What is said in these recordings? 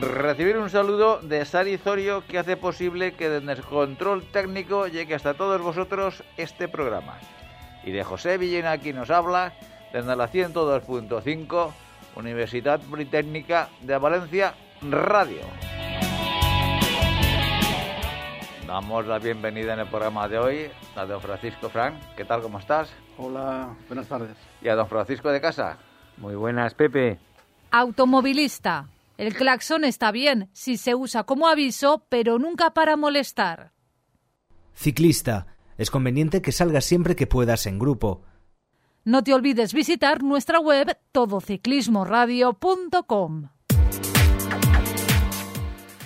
Recibir un saludo de Sari Zorio que hace posible que desde el control técnico llegue hasta todos vosotros este programa. Y de José Villena quien nos habla desde la 102.5 Universidad Británica de Valencia Radio. Damos la bienvenida en el programa de hoy a don Francisco Frank. ¿Qué tal? ¿Cómo estás? Hola, buenas tardes. Y a don Francisco de Casa. Muy buenas, Pepe. Automovilista. El claxon está bien si se usa como aviso, pero nunca para molestar. Ciclista. Es conveniente que salgas siempre que puedas en grupo. No te olvides visitar nuestra web todociclismoradio.com.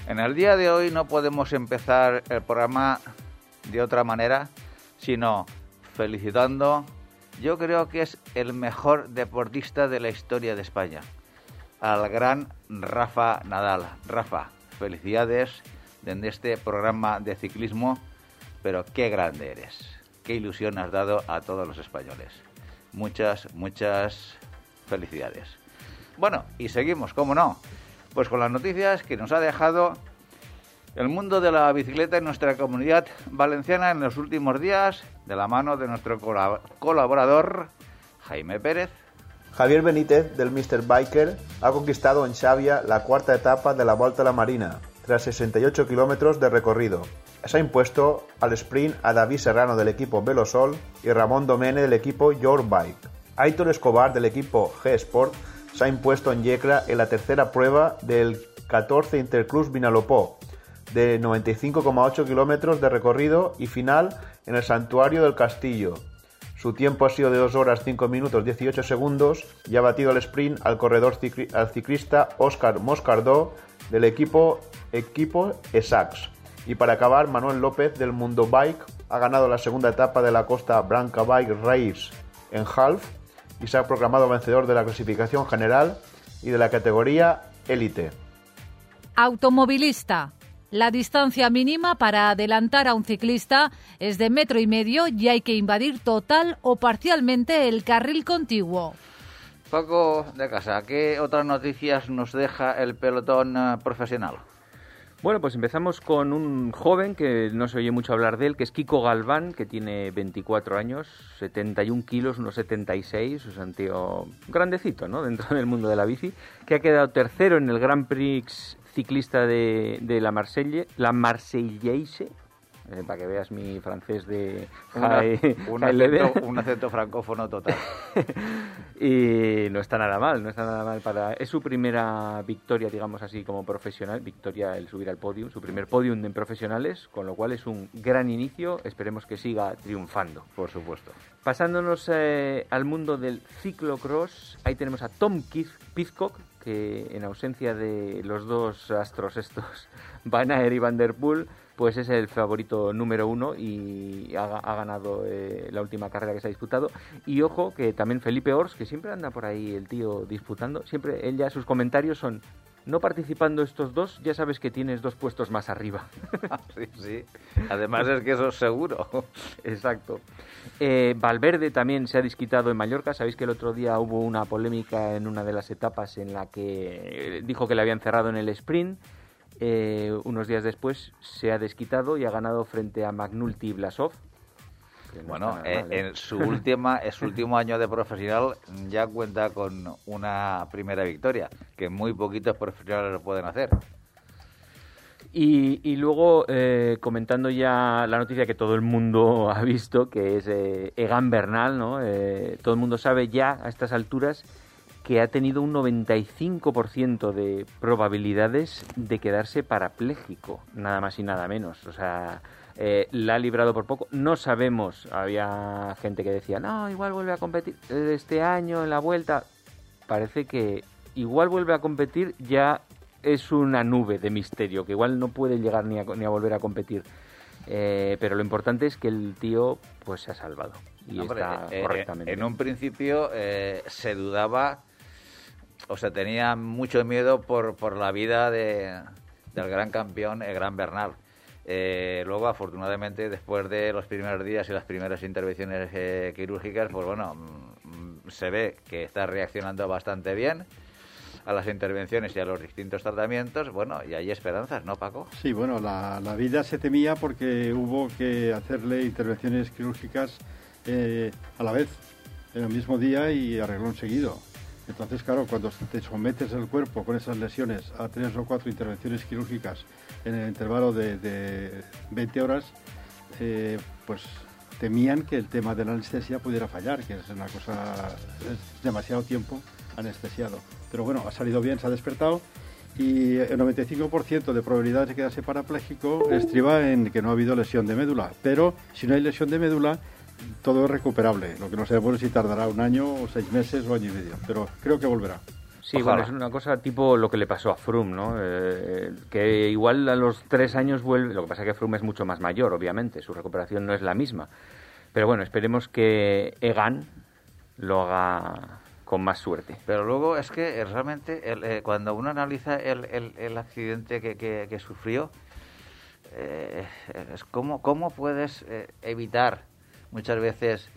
En el día de hoy no podemos empezar el programa de otra manera, sino felicitando, yo creo que es el mejor deportista de la historia de España, al gran Rafa Nadal. Rafa, felicidades en este programa de ciclismo, pero qué grande eres, qué ilusión has dado a todos los españoles. Muchas, muchas felicidades. Bueno, y seguimos, ¿cómo no? Pues con las noticias que nos ha dejado el mundo de la bicicleta en nuestra comunidad valenciana en los últimos días, de la mano de nuestro colaborador Jaime Pérez. Javier Benítez, del Mr. Biker, ha conquistado en Xavia la cuarta etapa de la Volta a la Marina, tras 68 kilómetros de recorrido. Se ha impuesto al sprint a David Serrano del equipo Velosol y Ramón Domene del equipo Your Bike. Aitor Escobar del equipo G-Sport se ha impuesto en Yecra en la tercera prueba del 14 Interclus Vinalopó, de 95,8 kilómetros de recorrido y final en el Santuario del Castillo. Su tiempo ha sido de 2 horas 5 minutos 18 segundos y ha batido al sprint al corredor al ciclista Óscar Moscardó del equipo, equipo ESAX. Y para acabar, Manuel López del Mundo Bike ha ganado la segunda etapa de la Costa Branca Bike Race en half y se ha proclamado vencedor de la clasificación general y de la categoría élite. Automovilista. La distancia mínima para adelantar a un ciclista es de metro y medio y hay que invadir total o parcialmente el carril contiguo. Paco de Casa, ¿qué otras noticias nos deja el pelotón eh, profesional? Bueno, pues empezamos con un joven que no se oye mucho hablar de él, que es Kiko Galván, que tiene 24 años, 71 kilos, unos 76, es un tío grandecito, ¿no? Dentro del mundo de la bici, que ha quedado tercero en el Grand Prix ciclista de, de la Marselle, la Marseillaise, eh, para que veas mi francés de un, acento, un, acento, francófono total. y no está nada mal, no está nada mal para... Es su primera victoria, digamos así, como profesional, victoria el subir al podium, su primer podium en profesionales, con lo cual es un gran inicio, esperemos que siga triunfando. Por supuesto. Pasándonos eh, al mundo del ciclocross, ahí tenemos a Tom Keith Pizcock, que en ausencia de los dos astros estos, Van Aert y Van Der Poel, pues es el favorito número uno y ha, ganado eh, la última carrera que se ha disputado. Y ojo que también Felipe Ors, que siempre anda por ahí el tío disputando, siempre él ya sus comentarios son no participando estos dos, ya sabes que tienes dos puestos más arriba. sí, sí. Además es que eso es seguro. Exacto. Eh, Valverde también se ha disquitado en Mallorca. Sabéis que el otro día hubo una polémica en una de las etapas en la que dijo que le habían cerrado en el sprint. Eh, unos días después se ha desquitado y ha ganado frente a Magnulti Blasov. Bueno, eh, en su última, en su último año de profesional ya cuenta con una primera victoria, que muy poquitos profesionales lo pueden hacer. Y, luego, eh, comentando ya la noticia que todo el mundo ha visto, que es Egan Bernal, ¿no? todo el mundo sabe ya a estas alturas que ha tenido un 95% de probabilidades de quedarse parapléjico, nada más y nada menos. O sea, eh, la ha librado por poco. No sabemos, había gente que decía, no, igual vuelve a competir este año en la vuelta. Parece que igual vuelve a competir, ya es una nube de misterio, que igual no puede llegar ni a, ni a volver a competir. Eh, pero lo importante es que el tío pues se ha salvado y está eh, correctamente. En un principio se dudaba o sea, tenía mucho miedo por, por la vida de, del gran campeón, el gran Bernal. Eh, luego, afortunadamente, después de los primeros días y las primeras intervenciones eh, quirúrgicas, pues bueno, mm, se ve que está reaccionando bastante bien a las intervenciones y a los distintos tratamientos. Bueno, y hay esperanzas, ¿no, Paco? Sí, bueno, la, vida se temía porque hubo que hacerle intervenciones quirúrgicas eh, a la vez, en el mismo día y arregló seguido. Entonces, claro, cuando te sometes el cuerpo con esas lesiones a tres o cuatro intervenciones quirúrgicas en el intervalo de, 20 horas, eh, pues temían que el tema de la anestesia pudiera fallar, que es una cosa, es demasiado tiempo anestesiado. Pero bueno, ha salido bien, se ha despertado y el 95% de probabilidades de quedarse parapléjico estriba en que no ha habido lesión de médula. Pero si no hay lesión de médula, todo es recuperable. Lo que no sabemos es si tardará un año o seis meses o año y medio, pero creo que volverá. Sí, bueno, es una cosa tipo lo que le pasó a Froome, ¿no? Eh, que igual a los tres años vuelve. Lo que pasa es que Froome es mucho más mayor, obviamente. Su recuperación no es la misma. Pero bueno, esperemos que Egan lo haga con más suerte. Pero luego es que realmente eh, cuando uno analiza el, el, accidente que, que, sufrió, eh, es cómo, cómo puedes evitar muchas veces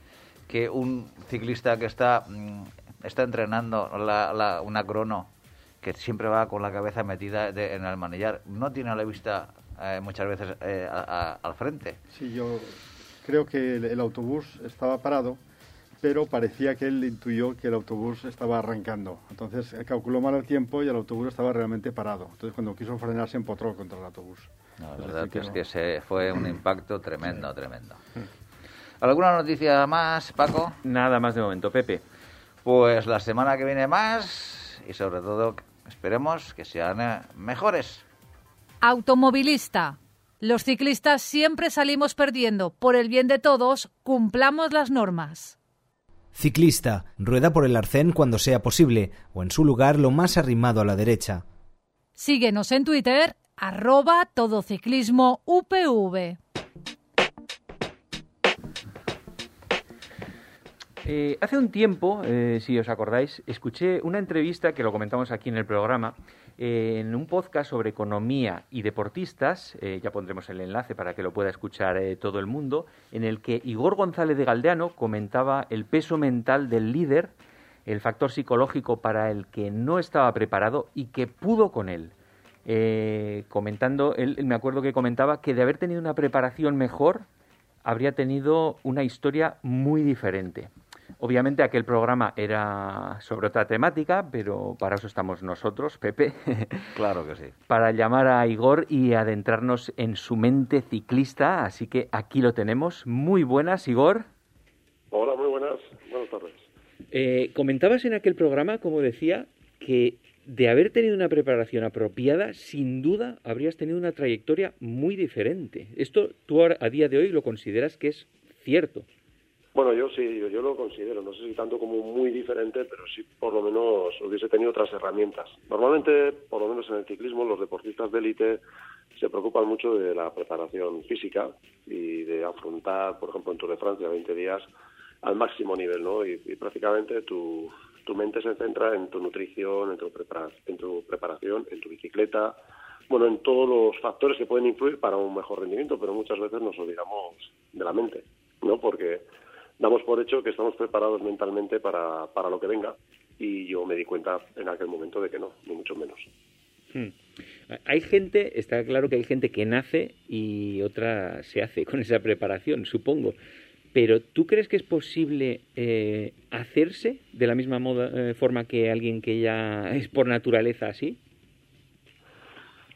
que un ciclista que está, mm, está entrenando la, una crono, que siempre va con la cabeza metida en el manillar, no tiene la vista eh, muchas veces eh, al frente. Sí, yo creo que el, autobús estaba parado, pero parecía que él intuyó que el autobús estaba arrancando. Entonces calculó mal el tiempo y el autobús estaba realmente parado. Entonces cuando quiso frenar se empotró contra el autobús. la verdad que, es que se fue un impacto tremendo, tremendo. ¿Alguna noticia más, Paco? Nada más de momento, Pepe. Pues la semana que viene más y sobre todo esperemos que sean eh, mejores. Automovilista. Los ciclistas siempre salimos perdiendo. Por el bien de todos, cumplamos las normas. Ciclista. Rueda por el arcén cuando sea posible o en su lugar lo más arrimado a la derecha. Síguenos en Twitter, arroba todociclismo UPV. Eh, hace un tiempo, eh, si os acordáis, escuché una entrevista que lo comentamos aquí en el programa, eh, en un podcast sobre economía y deportistas, ya pondremos el enlace para que lo pueda escuchar todo el mundo, en el que Igor González de Galdeano comentaba el peso mental del líder, el factor psicológico para el que no estaba preparado y que pudo con él. comentando, él me acuerdo que comentaba que de haber tenido una preparación mejor, habría tenido una historia muy diferente. Obviamente aquel programa era sobre otra temática, pero para eso estamos nosotros, Pepe. Claro que sí. para llamar a Igor y adentrarnos en su mente ciclista, así que aquí lo tenemos. Muy buenas, Igor. Hola, muy buenas. Buenas tardes. Eh, comentabas en aquel programa, como decía, que de haber tenido una preparación apropiada, sin duda habrías tenido una trayectoria muy diferente. Esto tú a día de hoy lo consideras que es cierto. Bueno, yo sí, yo, lo considero, no sé si tanto como muy diferente, pero sí por lo menos hubiese tenido otras herramientas. Normalmente, por lo menos en el ciclismo, los deportistas de élite se preocupan mucho de la preparación física y de afrontar, por ejemplo, en Tour de Francia 20 días al máximo nivel, ¿no? Y, prácticamente tu, tu mente se centra en tu nutrición, en tu, en tu preparación, en tu bicicleta, bueno, en todos los factores que pueden influir para un mejor rendimiento, pero muchas veces nos olvidamos de la mente, ¿no? Porque damos por hecho que estamos preparados mentalmente para, para lo que venga y yo me di cuenta en aquel momento de que no, ni mucho menos. Hmm. Hay gente, está claro que hay gente que nace y otra se hace con esa preparación, supongo. Pero ¿tú crees que es posible eh, hacerse de la misma moda, eh, forma que alguien que ya es por naturaleza así?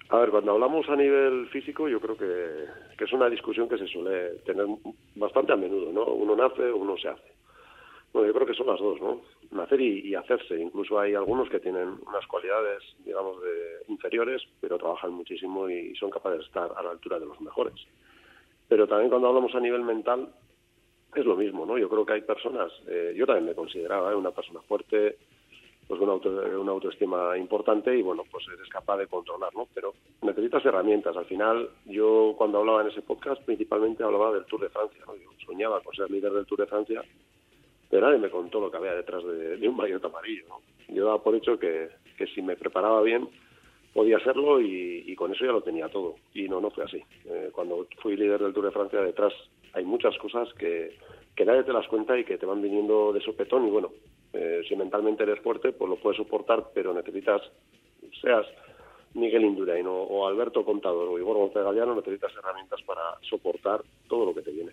A ver, cuando hablamos a nivel físico, yo creo que, es una discusión que se suele tener bastante a menudo, ¿no? Uno nace o uno se hace. Bueno, yo creo que son las dos, ¿no? Nacer y, hacerse. Incluso hay algunos que tienen unas cualidades, digamos, de inferiores, pero trabajan muchísimo y son capaces de estar a la altura de los mejores. Pero también cuando hablamos a nivel mental, es lo mismo, ¿no? Yo creo que hay personas, eh, yo también me consideraba ¿eh? una persona fuerte, pues una, una autoestima importante y bueno, pues eres capaz de controlar, ¿no? Pero necesitas herramientas. Al final, yo cuando hablaba en ese podcast, principalmente hablaba del Tour de Francia, ¿no? Yo soñaba con ser líder del Tour de Francia, pero nadie me contó lo que había detrás de, un maillot amarillo. Yo daba por hecho que, que si me preparaba bien, podía hacerlo y, con eso ya lo tenía todo. Y no, no fue así. Eh, cuando fui líder del Tour de Francia, detrás hay muchas cosas que, que nadie te las cuenta y que te van viniendo de sopetón y bueno, eh, si mentalmente eres fuerte, pues lo puedes soportar, pero necesitas, seas Miguel Indurain o, Alberto Contador o Igor González Galeano, necesitas herramientas para soportar todo lo que te viene.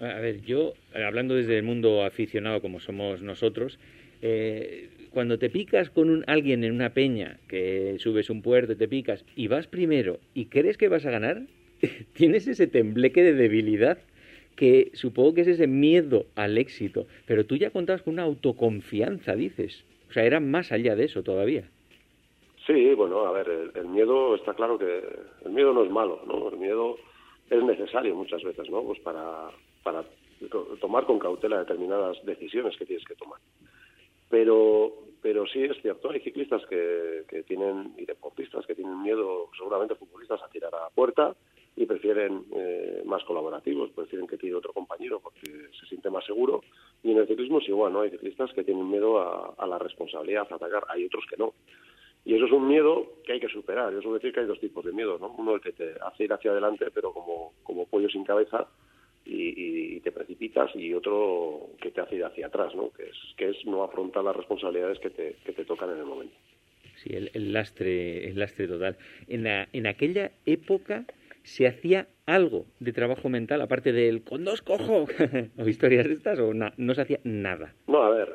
A ver, yo, hablando desde el mundo aficionado como somos nosotros, eh, cuando te picas con un, alguien en una peña, que subes un puerto, te picas y vas primero y crees que vas a ganar, tienes ese tembleque de debilidad que supongo que es ese miedo al éxito, pero tú ya contabas con una autoconfianza, dices. O sea, era más allá de eso todavía. Sí, bueno, a ver, el, miedo está claro que el miedo no es malo, ¿no? El miedo es necesario muchas veces, ¿no? Pues para, para tomar con cautela determinadas decisiones que tienes que tomar. Pero, pero sí es cierto, hay ciclistas que, que tienen, y deportistas que tienen miedo, seguramente futbolistas, a tirar a la puerta, y prefieren eh, más colaborativos, prefieren que tire otro compañero porque se siente más seguro. Y en el ciclismo es igual, ¿no? Hay ciclistas que tienen miedo a, la responsabilidad, a atacar, hay otros que no. Y eso es un miedo que hay que superar. Yo suelo decir que hay dos tipos de miedo, ¿no? Uno el que te hace ir hacia adelante, pero como, como pollo sin cabeza, y, te precipitas, y otro que te hace ir hacia atrás, ¿no? Que es, que es no afrontar las responsabilidades que te, que te tocan en el momento. Sí, el, el lastre, el lastre total. En, la, en aquella época se hacía algo de trabajo mental, aparte del con dos cojo, o historias estas, o no se hacía nada. No, a ver,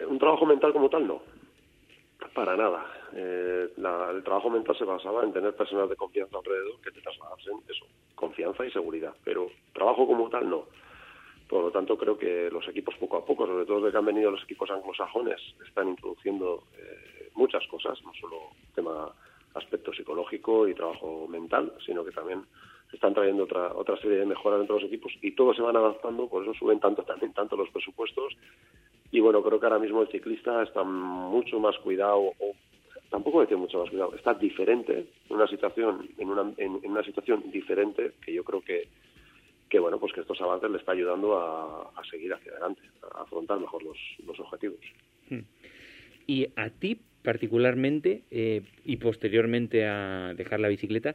eh, un trabajo mental como tal no, para nada. Eh, el trabajo mental se basaba en tener personas de confianza alrededor que te trasladasen eso, confianza y seguridad, pero trabajo como tal no. Por lo tanto, creo que los equipos poco a poco, sobre todo desde que han venido los equipos anglosajones, están introduciendo eh, muchas cosas, no solo tema aspecto psicológico y trabajo mental, sino que también están trayendo otra, otra serie de mejoras dentro de los equipos y todos se van adaptando, por eso suben tanto también tanto los presupuestos. Y bueno, creo que ahora mismo el ciclista está mucho más cuidado, o tampoco decir mucho más cuidado, está diferente en una situación, en una, en, una situación diferente que yo creo que, que bueno, pues que estos avances le está ayudando a, a seguir hacia adelante, a afrontar mejor los, los objetivos. Hmm. Y a ti particularmente eh, y posteriormente a dejar la bicicleta,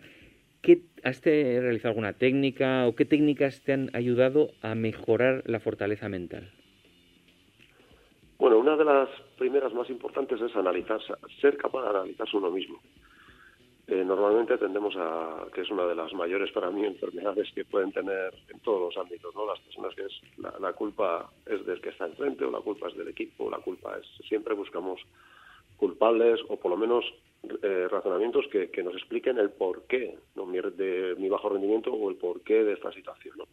¿qué, ¿has realizado alguna técnica o qué técnicas te han ayudado a mejorar la fortaleza mental? Bueno, una de las primeras más importantes es analizarse, ser capaz de analizarse uno mismo. Eh, normalmente tendemos a, que es una de las mayores para mí enfermedades que pueden tener en todos los ámbitos, ¿no? Las personas que es, la, la culpa es del que está enfrente o la culpa es del equipo, la culpa es, siempre buscamos culpables o por lo menos eh, razonamientos que, nos expliquen el porqué ¿no? de mi bajo rendimiento o el porqué de esta situación. ¿no?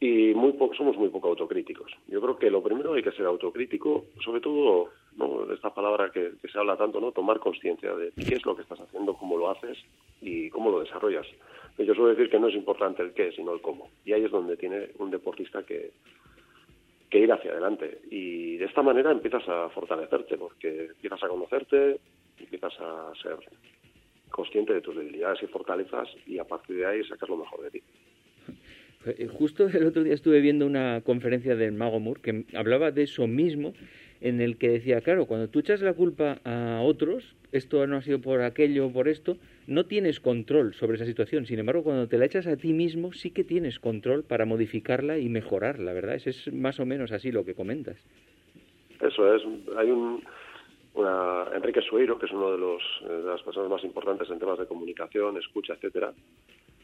Y muy somos muy poco autocríticos. Yo creo que lo primero hay que ser autocrítico, sobre todo ¿no? esta palabra que, se habla tanto, no tomar conciencia de qué es lo que estás haciendo, cómo lo haces y cómo lo desarrollas. Yo suelo decir que no es importante el qué, sino el cómo. Y ahí es donde tiene un deportista que, que ir hacia adelante. Y de esta manera empiezas a fortalecerte, porque empiezas a conocerte, empiezas a ser consciente de tus debilidades y fortalezas y a partir de ahí sacar lo mejor de ti. Eh, justo el otro día estuve viendo una conferencia del Mago Moore que hablaba de eso mismo en el que decía, claro, cuando tú echas la culpa a otros, esto no ha sido por aquello o por esto, no tienes control sobre esa situación. Sin embargo, cuando te la echas a ti mismo, sí que tienes control para modificarla y mejorarla, ¿verdad? Eso es más o menos así lo que comentas. Eso es. Hay un, una, Enrique Sueiro, que es uno de, los, de las personas más importantes en temas de comunicación, escucha, etcétera,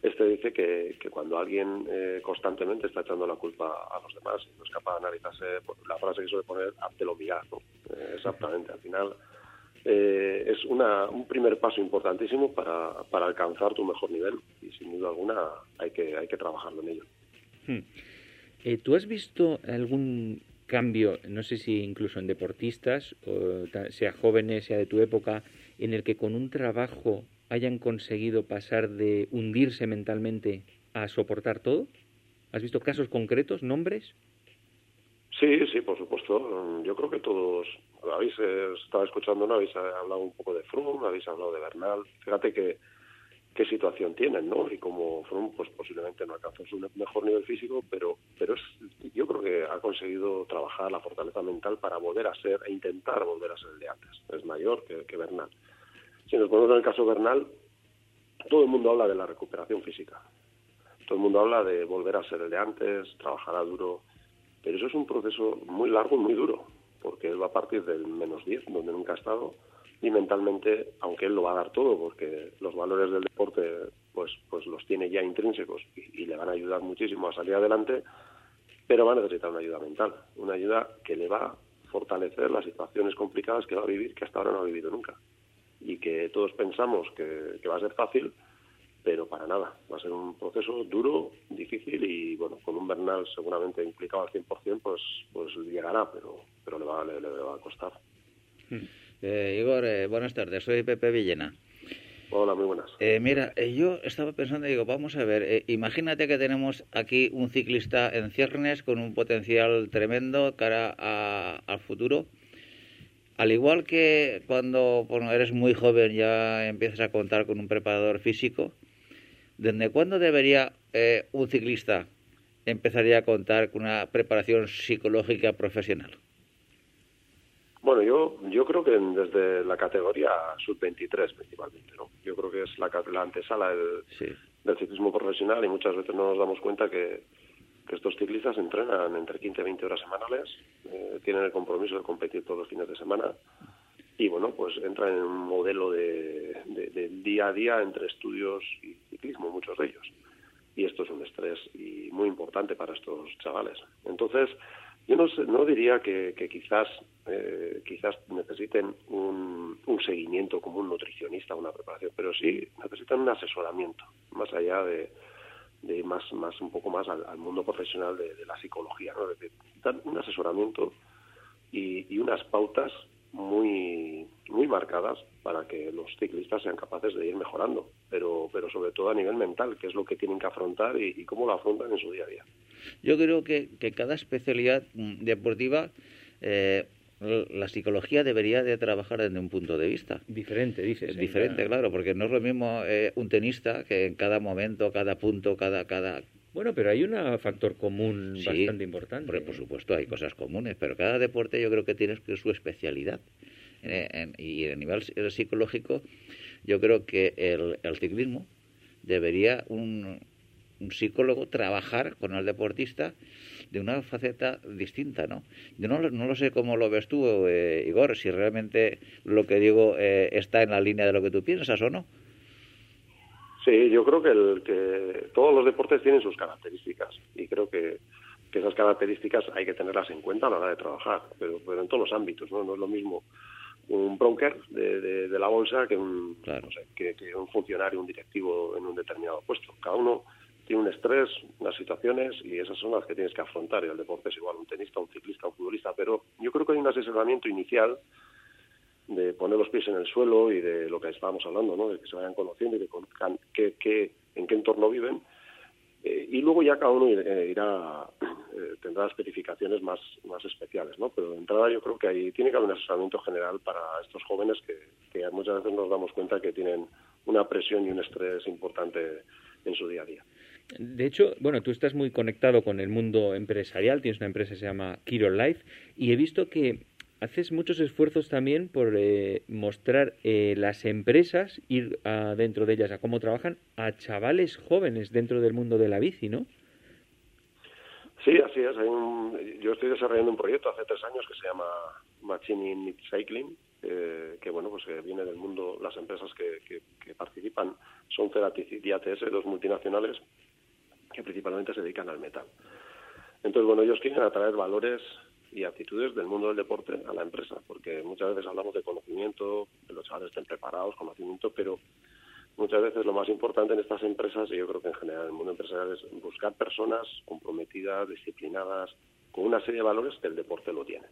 este dice que, que cuando alguien eh, constantemente está echando la culpa a los demás y no es capaz de analizarse, pues, la frase que suele poner, lo mirar. Eh, exactamente, al final eh, es una, un primer paso importantísimo para, para alcanzar tu mejor nivel y sin duda alguna hay que, hay que trabajarlo en ello. Hmm. ¿Tú has visto algún cambio, no sé si incluso en deportistas, o sea jóvenes, sea de tu época, en el que con un trabajo hayan conseguido pasar de hundirse mentalmente a soportar todo? ¿Has visto casos concretos, nombres? Sí, sí, por supuesto. Yo creo que todos, habéis estado escuchando. Habéis hablado un poco de Froome, habéis hablado de Bernal. Fíjate que qué situación tienen, ¿no? Y como Froome, pues posiblemente no alcanzó su mejor nivel físico, pero pero es, yo creo que ha conseguido trabajar la fortaleza mental para volver a ser e intentar volver a ser el de antes. Es mayor que, que Bernal. Si nos ponemos en el caso Bernal, todo el mundo habla de la recuperación física. Todo el mundo habla de volver a ser el de antes, trabajar a duro, pero eso es un proceso muy largo y muy duro, porque él va a partir del menos 10, donde nunca ha estado, y mentalmente, aunque él lo va a dar todo, porque los valores del deporte pues, pues los tiene ya intrínsecos y, le van a ayudar muchísimo a salir adelante, pero va a necesitar una ayuda mental, una ayuda que le va a fortalecer las situaciones complicadas que va a vivir, que hasta ahora no ha vivido nunca. Y que todos pensamos que, que va a ser fácil, pero para nada. Va a ser un proceso duro, difícil y, bueno, con un Bernal seguramente implicado al 100%, pues, pues llegará, pero, pero le, va, le, va a costar. Eh, Igor, eh, buenas tardes. Soy Pepe Villena. Hola, muy buenas. Eh, mira, eh, yo estaba pensando, digo, vamos a ver, eh, imagínate que tenemos aquí un ciclista en ciernes con un potencial tremendo cara a, al futuro. Al igual que cuando bueno, eres muy joven ya empiezas a contar con un preparador físico, ¿Desde cuándo debería eh, un ciclista empezaría a contar con una preparación psicológica profesional? Bueno, yo yo creo que desde la categoría sub-23 principalmente, ¿no? Yo creo que es la, la antesala del, del, ciclismo profesional y muchas veces no nos damos cuenta que, que estos ciclistas entrenan entre 15 y 20 horas semanales, eh, tienen el compromiso de competir todos los fines de semana y bueno, pues entran en un modelo de, de, día a día entre estudios y ciclismo, muchos de ellos. Y esto es un estrés y muy importante para estos chavales. Entonces, yo no, no diría que, que quizás eh, quizás necesiten un, un, seguimiento como un nutricionista, una preparación, pero sí necesitan un asesoramiento, más allá de, de más, más un poco más al, mundo profesional de, la psicología, ¿no? necesitan un asesoramiento y, y unas pautas muy muy marcadas para que los ciclistas sean capaces de ir mejorando, pero pero sobre todo a nivel mental, que es lo que tienen que afrontar y, cómo lo afrontan en su día a día. Yo creo que, que cada especialidad mm, deportiva eh, la psicología debería de trabajar desde un punto de vista diferente dices diferente claro porque no es lo mismo eh, un tenista que en cada momento cada punto cada cada bueno, pero hay un factor común bastante importante. Por, por, supuesto, hay cosas comunes, pero cada deporte yo creo que tiene su especialidad. Eh, y a nivel psicológico, yo creo que el, el ciclismo debería un, un, psicólogo trabajar con el deportista de una faceta distinta, ¿no? Yo no, no lo sé cómo lo ves tú, eh, Igor, si realmente lo que digo eh, está en la línea de lo que tú piensas o no. Sí, yo creo que, el, que todos los deportes tienen sus características y creo que, que, esas características hay que tenerlas en cuenta a la hora de trabajar, pero, pero en todos los ámbitos, ¿no? No es lo mismo un broker de, de, la bolsa que un, no sé, que, que, un funcionario, un directivo en un determinado puesto. Cada uno tiene un estrés, unas situaciones y esas son las que tienes que afrontar. Y el deporte es igual un tenista, un ciclista, un futbolista, pero yo creo que hay un asesoramiento inicial de poner los pies en el suelo y de lo que estábamos hablando, ¿no? de que se vayan conociendo y que, que, en qué entorno viven. Eh, y luego ya cada uno irá, eh, tendrá especificaciones más, más especiales, ¿no? Pero de entrada yo creo que ahí tiene que haber un asesoramiento general para estos jóvenes que, que muchas veces nos damos cuenta que tienen una presión y un estrés importante en su día a día. De hecho, bueno, tú estás muy conectado con el mundo empresarial, tienes una empresa que se llama Kiro Life y he visto que haces muchos esfuerzos también por eh, mostrar eh, las empresas, ir a, dentro de ellas a cómo trabajan, a chavales jóvenes dentro del mundo de la bici, ¿no? Sí, así es. yo estoy desarrollando un proyecto hace tres años que se llama Machine Cycling, eh, que bueno, pues viene del mundo, las empresas que, participan son Ceratis y ATS, dos multinacionales que principalmente se dedican al metal. Entonces, bueno, ellos quieren atraer valores y actitudes del mundo del deporte a la empresa, porque muchas veces hablamos de conocimiento, que los chavales estén preparados, conocimiento, pero muchas veces lo más importante en estas empresas, y yo creo que en general en el mundo empresarial, es buscar personas comprometidas, disciplinadas, con una serie de valores que el deporte lo tiene.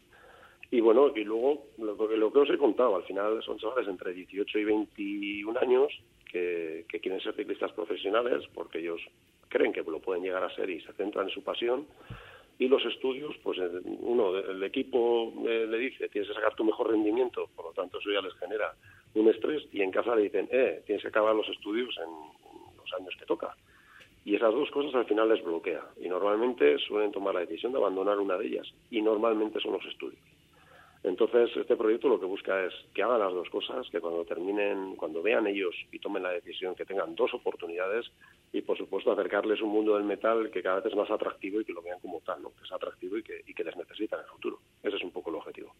Y bueno, y luego lo, lo que os he contado, al final son chavales entre 18 y 21 años que, que quieren ser ciclistas profesionales porque ellos creen que lo pueden llegar a ser y se centran en su pasión y los estudios, pues uno, el equipo eh, le dice, tienes que sacar tu mejor rendimiento, por lo tanto eso ya les genera un estrés, y en casa le dicen, eh, tienes que acabar los estudios en los años que toca. Y esas dos cosas al final les bloquea, y normalmente suelen tomar la decisión de abandonar una de ellas, y normalmente son los estudios. Entonces, este proyecto lo que busca es que hagan las dos cosas, que cuando terminen, cuando vean ellos y tomen la decisión, que tengan dos oportunidades y, por supuesto, acercarles un mundo del metal que cada vez es más atractivo y que lo vean como tal, ¿no? que es atractivo y que, les necesita en el futuro. Ese es un poco el objetivo.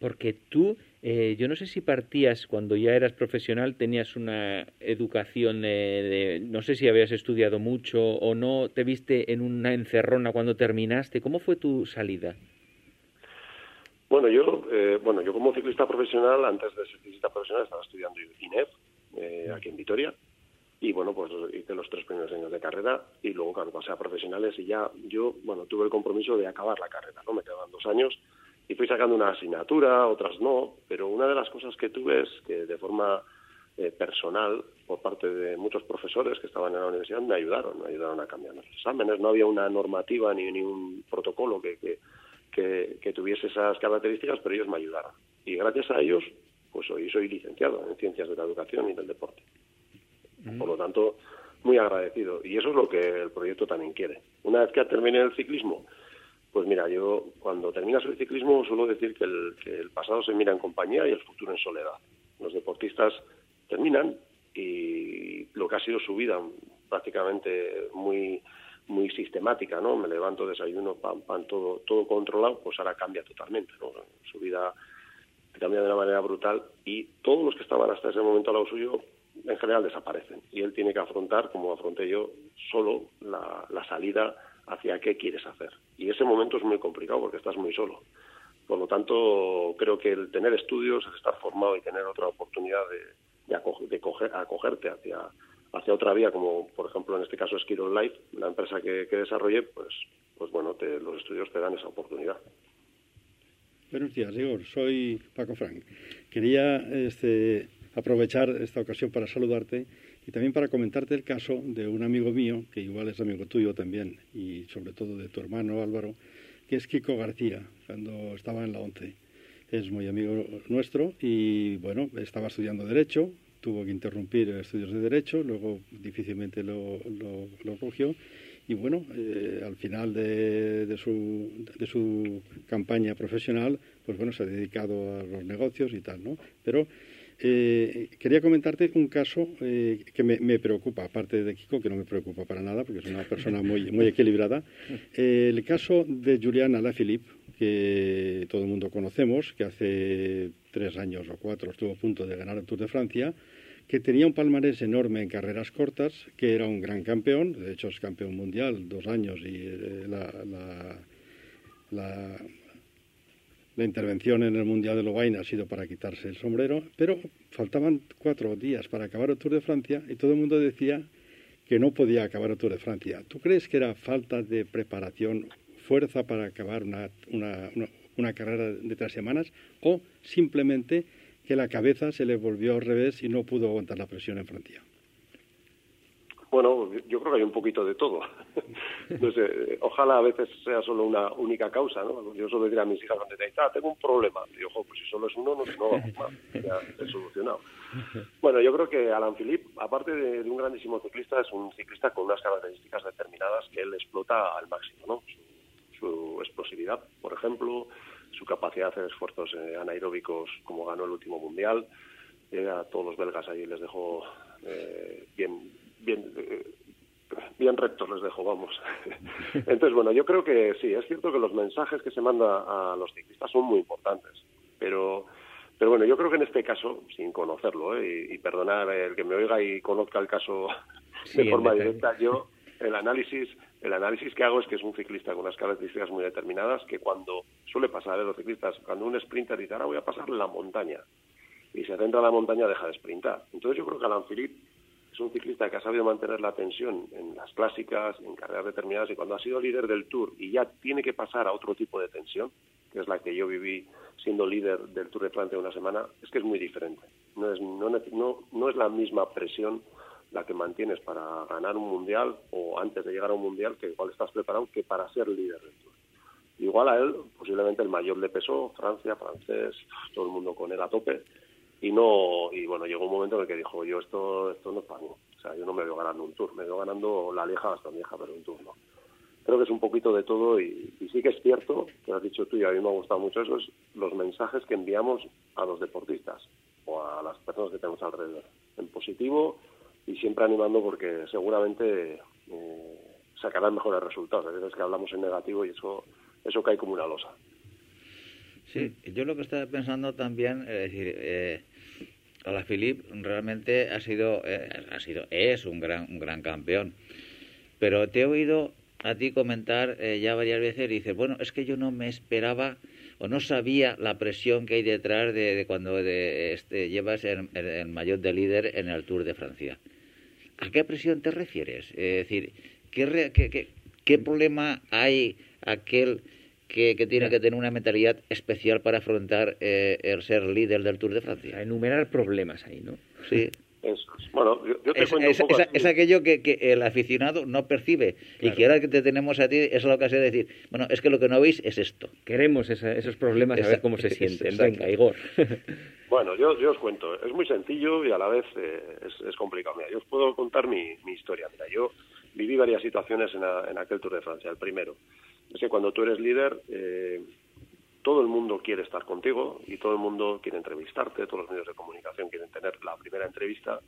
Porque tú, eh, yo no sé si partías cuando ya eras profesional, tenías una educación de, no sé si habías estudiado mucho o no, te viste en una encerrona cuando terminaste. ¿Cómo fue tu salida? Bueno, yo, eh, bueno, yo como ciclista profesional, antes de ser ciclista profesional, estaba estudiando INEF, eh, aquí en Vitoria, y bueno, pues hice los tres primeros años de carrera y luego, claro, pasé a profesionales y ya yo, bueno, tuve el compromiso de acabar la carrera, ¿no? Me quedaban dos años y fui sacando una asignatura, otras no, pero una de las cosas que tuve es que de forma eh, personal, por parte de muchos profesores que estaban en la universidad, me ayudaron, me ayudaron a cambiar los exámenes. No había una normativa ni, ni un protocolo que, que que, tuviese esas características, pero ellos me ayudaron. Y gracias a ellos, pues hoy soy licenciado en Ciencias de la Educación y del Deporte. Mm. Por lo tanto, muy agradecido. Y eso es lo que el proyecto también quiere. Una vez que termine el ciclismo, pues mira, yo cuando terminas el ciclismo suelo decir que el, que el pasado se mira en compañía y el futuro en soledad. Los deportistas terminan y lo que ha sido su vida prácticamente muy ¿no? Me levanto, desayuno, pan, pan, todo, todo controlado, pues ahora cambia totalmente, ¿no? Su vida cambia de una manera brutal y todos los que estaban hasta ese momento al lado suyo en general desaparecen y él tiene que afrontar, como afronté yo, solo la, la salida hacia qué quieres hacer. Y ese momento es muy complicado porque estás muy solo. Por lo tanto, creo que el tener estudios, el estar formado y tener otra oportunidad de, de, de coger, acogerte hacia, hacia otra vía, como por ejemplo en este caso es Kiro Life, la empresa que, que desarrollé, pues, pues bueno, te, los estudios te dan esa oportunidad. Buenos días, Igor. Soy Paco Frank. Quería este, aprovechar esta ocasión para saludarte y también para comentarte el caso de un amigo mío, que igual es amigo tuyo también, y sobre todo de tu hermano Álvaro, que es Kiko García, cuando estaba en la ONCE. Es muy amigo nuestro y, bueno, estaba estudiando Derecho, tuvo que interrumpir estudios de Derecho, luego difícilmente lo, lo, cogió. Y bueno, eh, al final de, de, su, de su campaña profesional, pues bueno, se ha dedicado a los negocios y tal, ¿no? Pero eh, quería comentarte un caso eh, que me, me, preocupa, aparte de Kiko, que no me preocupa para nada, porque es una persona muy, muy equilibrada. el caso de Julian Alaphilippe, que todo el mundo conocemos, que hace tres años o cuatro estuvo a punto de ganar el Tour de Francia, que tenía un palmarés enorme en carreras cortas, que era un gran campeón, de hecho es campeón mundial dos años y eh, la, la, la, intervención en el Mundial de Lovaina ha sido para quitarse el sombrero, pero faltaban cuatro días para acabar el Tour de Francia y todo el mundo decía que no podía acabar el Tour de Francia. ¿Tú crees que era falta de preparación fuerza para acabar una, una, una, carrera de tres semanas o simplemente que la cabeza se le volvió al revés y no pudo aguantar la presión en Francia. Bueno, yo creo que hay un poquito de todo. no sé, ojalá a veces sea solo una única causa, ¿no? Yo suelo decir a mis hijas cuando te ah, tengo un problema. Y yo, pues si solo es uno, no, no vamos más. Ya he solucionado. Bueno, yo creo que Alan Philippe, aparte de, un grandísimo ciclista, es un ciclista con unas características determinadas que él explota al máximo, ¿no? su explosividad, por ejemplo, su capacidad de hacer esfuerzos eh, anaeróbicos como ganó el último mundial. Eh, a todos los belgas ahí les dejó eh, bien, bien, bien rectos les dejo, vamos. Entonces, bueno, yo creo que sí, es cierto que los mensajes que se manda a los ciclistas son muy importantes, pero, pero bueno, yo creo que en este caso, sin conocerlo, y, y, perdonar el que me oiga y conozca el caso de forma directa, yo el análisis el análisis que hago es que es un ciclista con unas características muy determinadas que cuando suele pasar a los ciclistas, cuando un sprinter dice ahora voy a pasar la montaña y se centra en la montaña deja de sprintar. Entonces yo creo que Alan Philippe es un ciclista que ha sabido mantener la tensión en las clásicas, en carreras determinadas y cuando ha sido líder del Tour y ya tiene que pasar a otro tipo de tensión, que es la que yo viví siendo líder del Tour de Francia una semana, es que es muy diferente. No es, no, no, no es la misma presión la que mantienes para ganar un mundial o antes de llegar a un mundial que igual estás preparado que para ser líder del Tour. Igual a él, posiblemente el mayor le pesó, Francia, francés, todo el mundo con él a tope, y no y bueno llegó un momento en el que dijo yo esto esto no es para mí o sea yo no me veo ganando un tour me veo ganando la vieja hasta vieja pero un tour no. Creo que es un poquito de todo y, sí que es cierto que has dicho tú y a mí me ha gustado mucho eso es los mensajes que enviamos a los deportistas o a las personas que tenemos alrededor en positivo y siempre animando porque seguramente eh, sacarán mejores resultados a veces que hablamos en negativo y eso eso cae como una losa Sí, yo lo que estaba pensando también, es decir, eh, Philippe realmente ha sido, eh, ha sido, es un gran, un gran campeón. Pero te he oído a ti comentar eh, ya varias veces y dices, bueno, es que yo no me esperaba o no sabía la presión que hay detrás de, cuando de, este, llevas el, el, maillot de líder en el Tour de Francia. ¿A qué presión te refieres? Es decir, ¿qué, qué, qué problema hay aquel que, tiene que tener una mentalidad especial para afrontar eh, el ser líder del Tour de Francia. enumerar problemas ahí, ¿no? Sí. Es, bueno, yo, te es, es, aquello que, el aficionado no percibe y que ahora que te tenemos a ti es lo que hace decir, bueno, es que lo que no veis es esto. Queremos esos problemas a ver cómo se sienten. Venga, Igor. bueno, yo, yo os cuento, es muy sencillo y a la vez eh, es, complicado. Mira, yo os puedo contar mi, mi historia. Mira, yo viví varias situaciones en, en aquel Tour de Francia. El primero, es que cuando tú eres líder, eh, todo el mundo quiere estar contigo y todo el mundo quiere entrevistarte, todos los medios de comunicación quieren tener la primera entrevista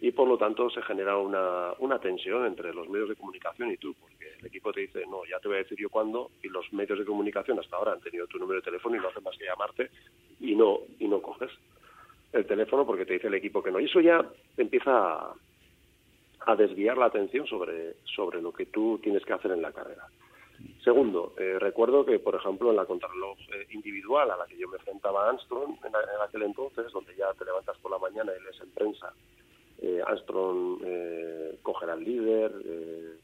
y por lo tanto se genera una, una tensión entre los medios de comunicación y tú, porque el equipo te dice, no, ya te voy a decir yo cuándo, y los medios de comunicación hasta ahora han tenido tu número de teléfono y no hacen más que llamarte y no, y no coges el teléfono porque te dice el equipo que no. Y eso ya empieza a, a desviar la atención sobre, sobre lo que tú tienes que hacer en la carrera. Segundo, eh, recuerdo que, por ejemplo, en la contrarreloj eh, individual a la que yo me enfrentaba a Armstrong en, aquel entonces, donde ya te levantas por la mañana y lees en prensa, eh, Armstrong eh, cogerá el líder,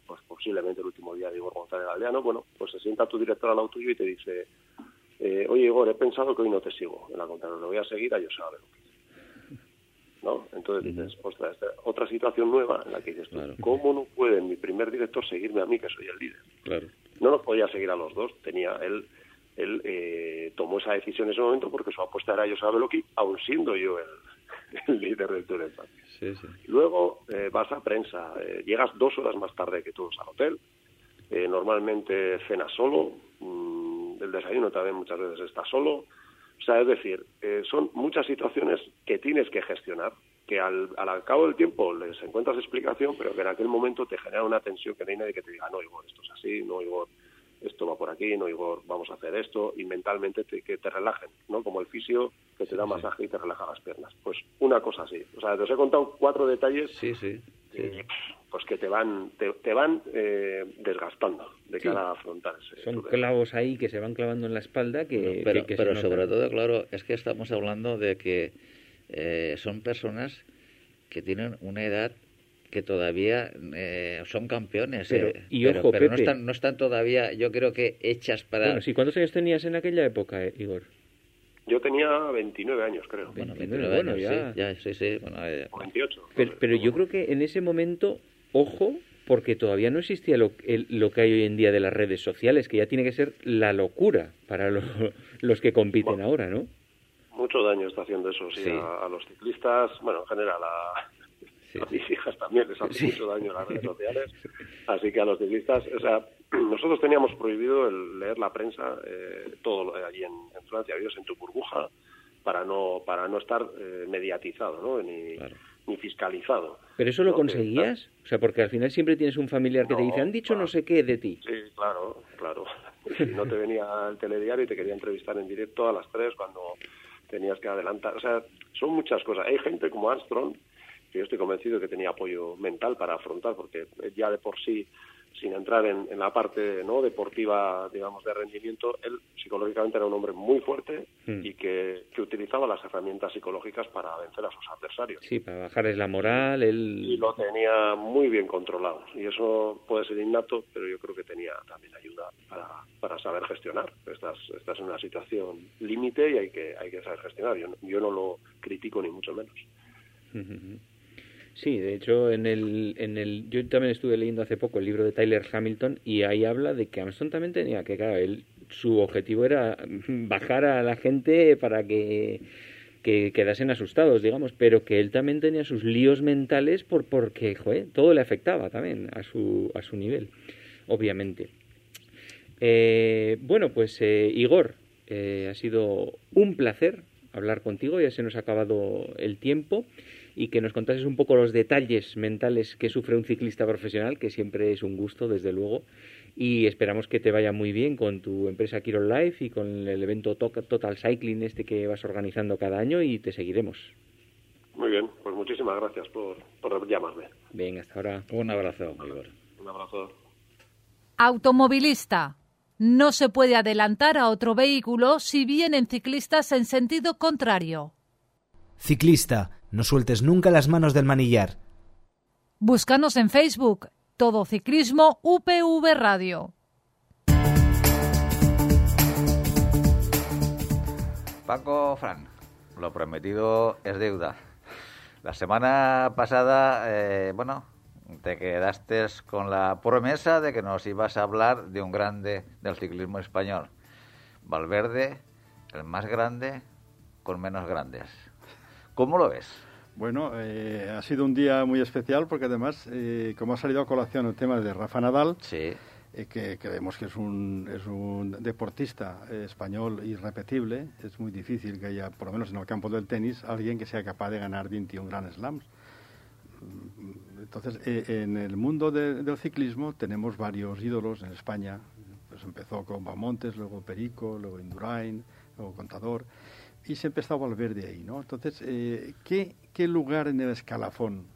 pues posiblemente el último día de Igor González Galeano, bueno, pues se sienta tu director al lado tuyo y te dice, oye Igor, he pensado que hoy no te sigo en la contrarreloj, lo voy a seguir a yo sabe ¿no? Entonces dices, ostras, otra situación nueva en la que dices, ¿cómo no puede mi primer director seguirme a mí, que soy el líder? Claro no nos podía seguir a los dos. Tenía él, él eh, tomó esa decisión en ese momento porque su apuesta era yo lo que, aun siendo yo el, líder del Tour de sí, sí. Luego eh, vas a prensa, eh, llegas dos horas más tarde que todos al hotel. normalmente cenas solo, mm, el desayuno también muchas veces está solo. O sea, es decir, son muchas situaciones que tienes que gestionar que al, al, cabo del tiempo les encuentras explicación, pero que en aquel momento te genera una tensión que no hay nadie que te diga, no, Igor, esto es así, no, Igor, esto va por aquí, no, Igor, vamos a hacer esto, y mentalmente te, que te relajen, ¿no? Como el fisio que te da masaje y te relaja las piernas. Pues una cosa así. O sea, te os he contado cuatro detalles. Sí, sí. pues que te van te, van eh, desgastando de cara a afrontar Son clavos ahí que se van clavando en la espalda que... pero, pero sobre todo, claro, es que estamos hablando de que eh, son personas que tienen una edad que todavía eh, son campeones. Pero, eh, y ojo, no, están, no están todavía, yo creo que hechas para... Bueno, ¿sí, ¿cuántos años tenías en aquella época, Igor? Yo tenía 29 años, creo. Bueno, 29 años, ya. Sí, ya, sí, sí. Bueno, 28. Pero, pero, yo creo que en ese momento, ojo, porque todavía no existía lo, lo que hay hoy en día de las redes sociales, que ya tiene que ser la locura para los que compiten ahora, ¿no? Mucho daño está haciendo eso, sí, A, los ciclistas, bueno, en general a, mis hijas también les hace mucho daño las redes sociales, así que a los ciclistas, o sea, nosotros teníamos prohibido el leer la prensa eh, todo allí en, Francia, vives en tu burbuja, para no para no estar eh, mediatizado, ¿no? Ni, ni fiscalizado. ¿Pero eso lo conseguías? O sea, porque al final siempre tienes un familiar que te dice, han dicho no sé qué de ti. Sí, claro, claro. Si no te venía el telediario y te quería entrevistar en directo a las tres cuando tenías que adelantar. O sea, son muchas cosas. Hay gente como Armstrong, que yo estoy convencido que tenía apoyo mental para afrontar, porque ya de por sí, sin entrar en, la parte no deportiva, digamos, de rendimiento, él psicológicamente era un hombre muy fuerte hmm. y que, que, utilizaba las herramientas psicológicas para vencer a sus adversarios. Sí, para bajarles la moral. Él... Y lo tenía muy bien controlado. Y eso puede ser innato, pero yo creo que tenía también ayuda para, para saber gestionar. Estás, estás en una situación límite y hay que, hay que saber gestionar. Yo, yo no lo critico ni mucho menos. Sí, de hecho, en el, en el, yo también estuve leyendo hace poco el libro de Tyler Hamilton y ahí habla de que Armstrong también tenía que, claro, él, su objetivo era bajar a la gente para que, que quedasen asustados, digamos, pero que él también tenía sus líos mentales por, porque, todo le afectaba también a su, a su nivel, obviamente. Eh, bueno, pues eh, Igor, eh, ha sido un placer hablar contigo, ya se nos ha acabado el tiempo y que nos contases un poco los detalles mentales que sufre un ciclista profesional, que siempre es un gusto, desde luego, y esperamos que te vaya muy bien con tu empresa Kirol Life y con el evento Total Cycling este que vas organizando cada año y te seguiremos. Muy bien, pues muchísimas gracias por, por llamarme. Venga, hasta ahora. Un abrazo, Un abrazo. Automovilista. No se puede adelantar a otro vehículo si vienen ciclistas en sentido contrario. Ciclista, no sueltes nunca las manos del manillar. Búscanos en Facebook, Todo Ciclismo UPV Radio. Paco Fran, lo prometido es deuda. La semana pasada, eh, bueno, te quedaste con la promesa de que nos ibas a hablar de un grande del ciclismo español. Valverde, el más grande con menos grandes. ¿Cómo lo ves? Bueno, eh, ha sido un día muy especial porque además, eh, como ha salido a colación el tema de Rafa Nadal, sí. eh, que creemos que es un, es un deportista español irrepetible, es muy difícil que haya, por lo menos en el campo del tenis, alguien que sea capaz de ganar 21 Grand Slams. Entonces, en el mundo de, del ciclismo tenemos varios ídolos en España. Pues empezó con Bamontes, luego Perico, luego Indurain, luego Contador y siempre está Valverde ahí, ¿no? Entonces, eh, ¿qué, ¿qué, lugar en el escalafón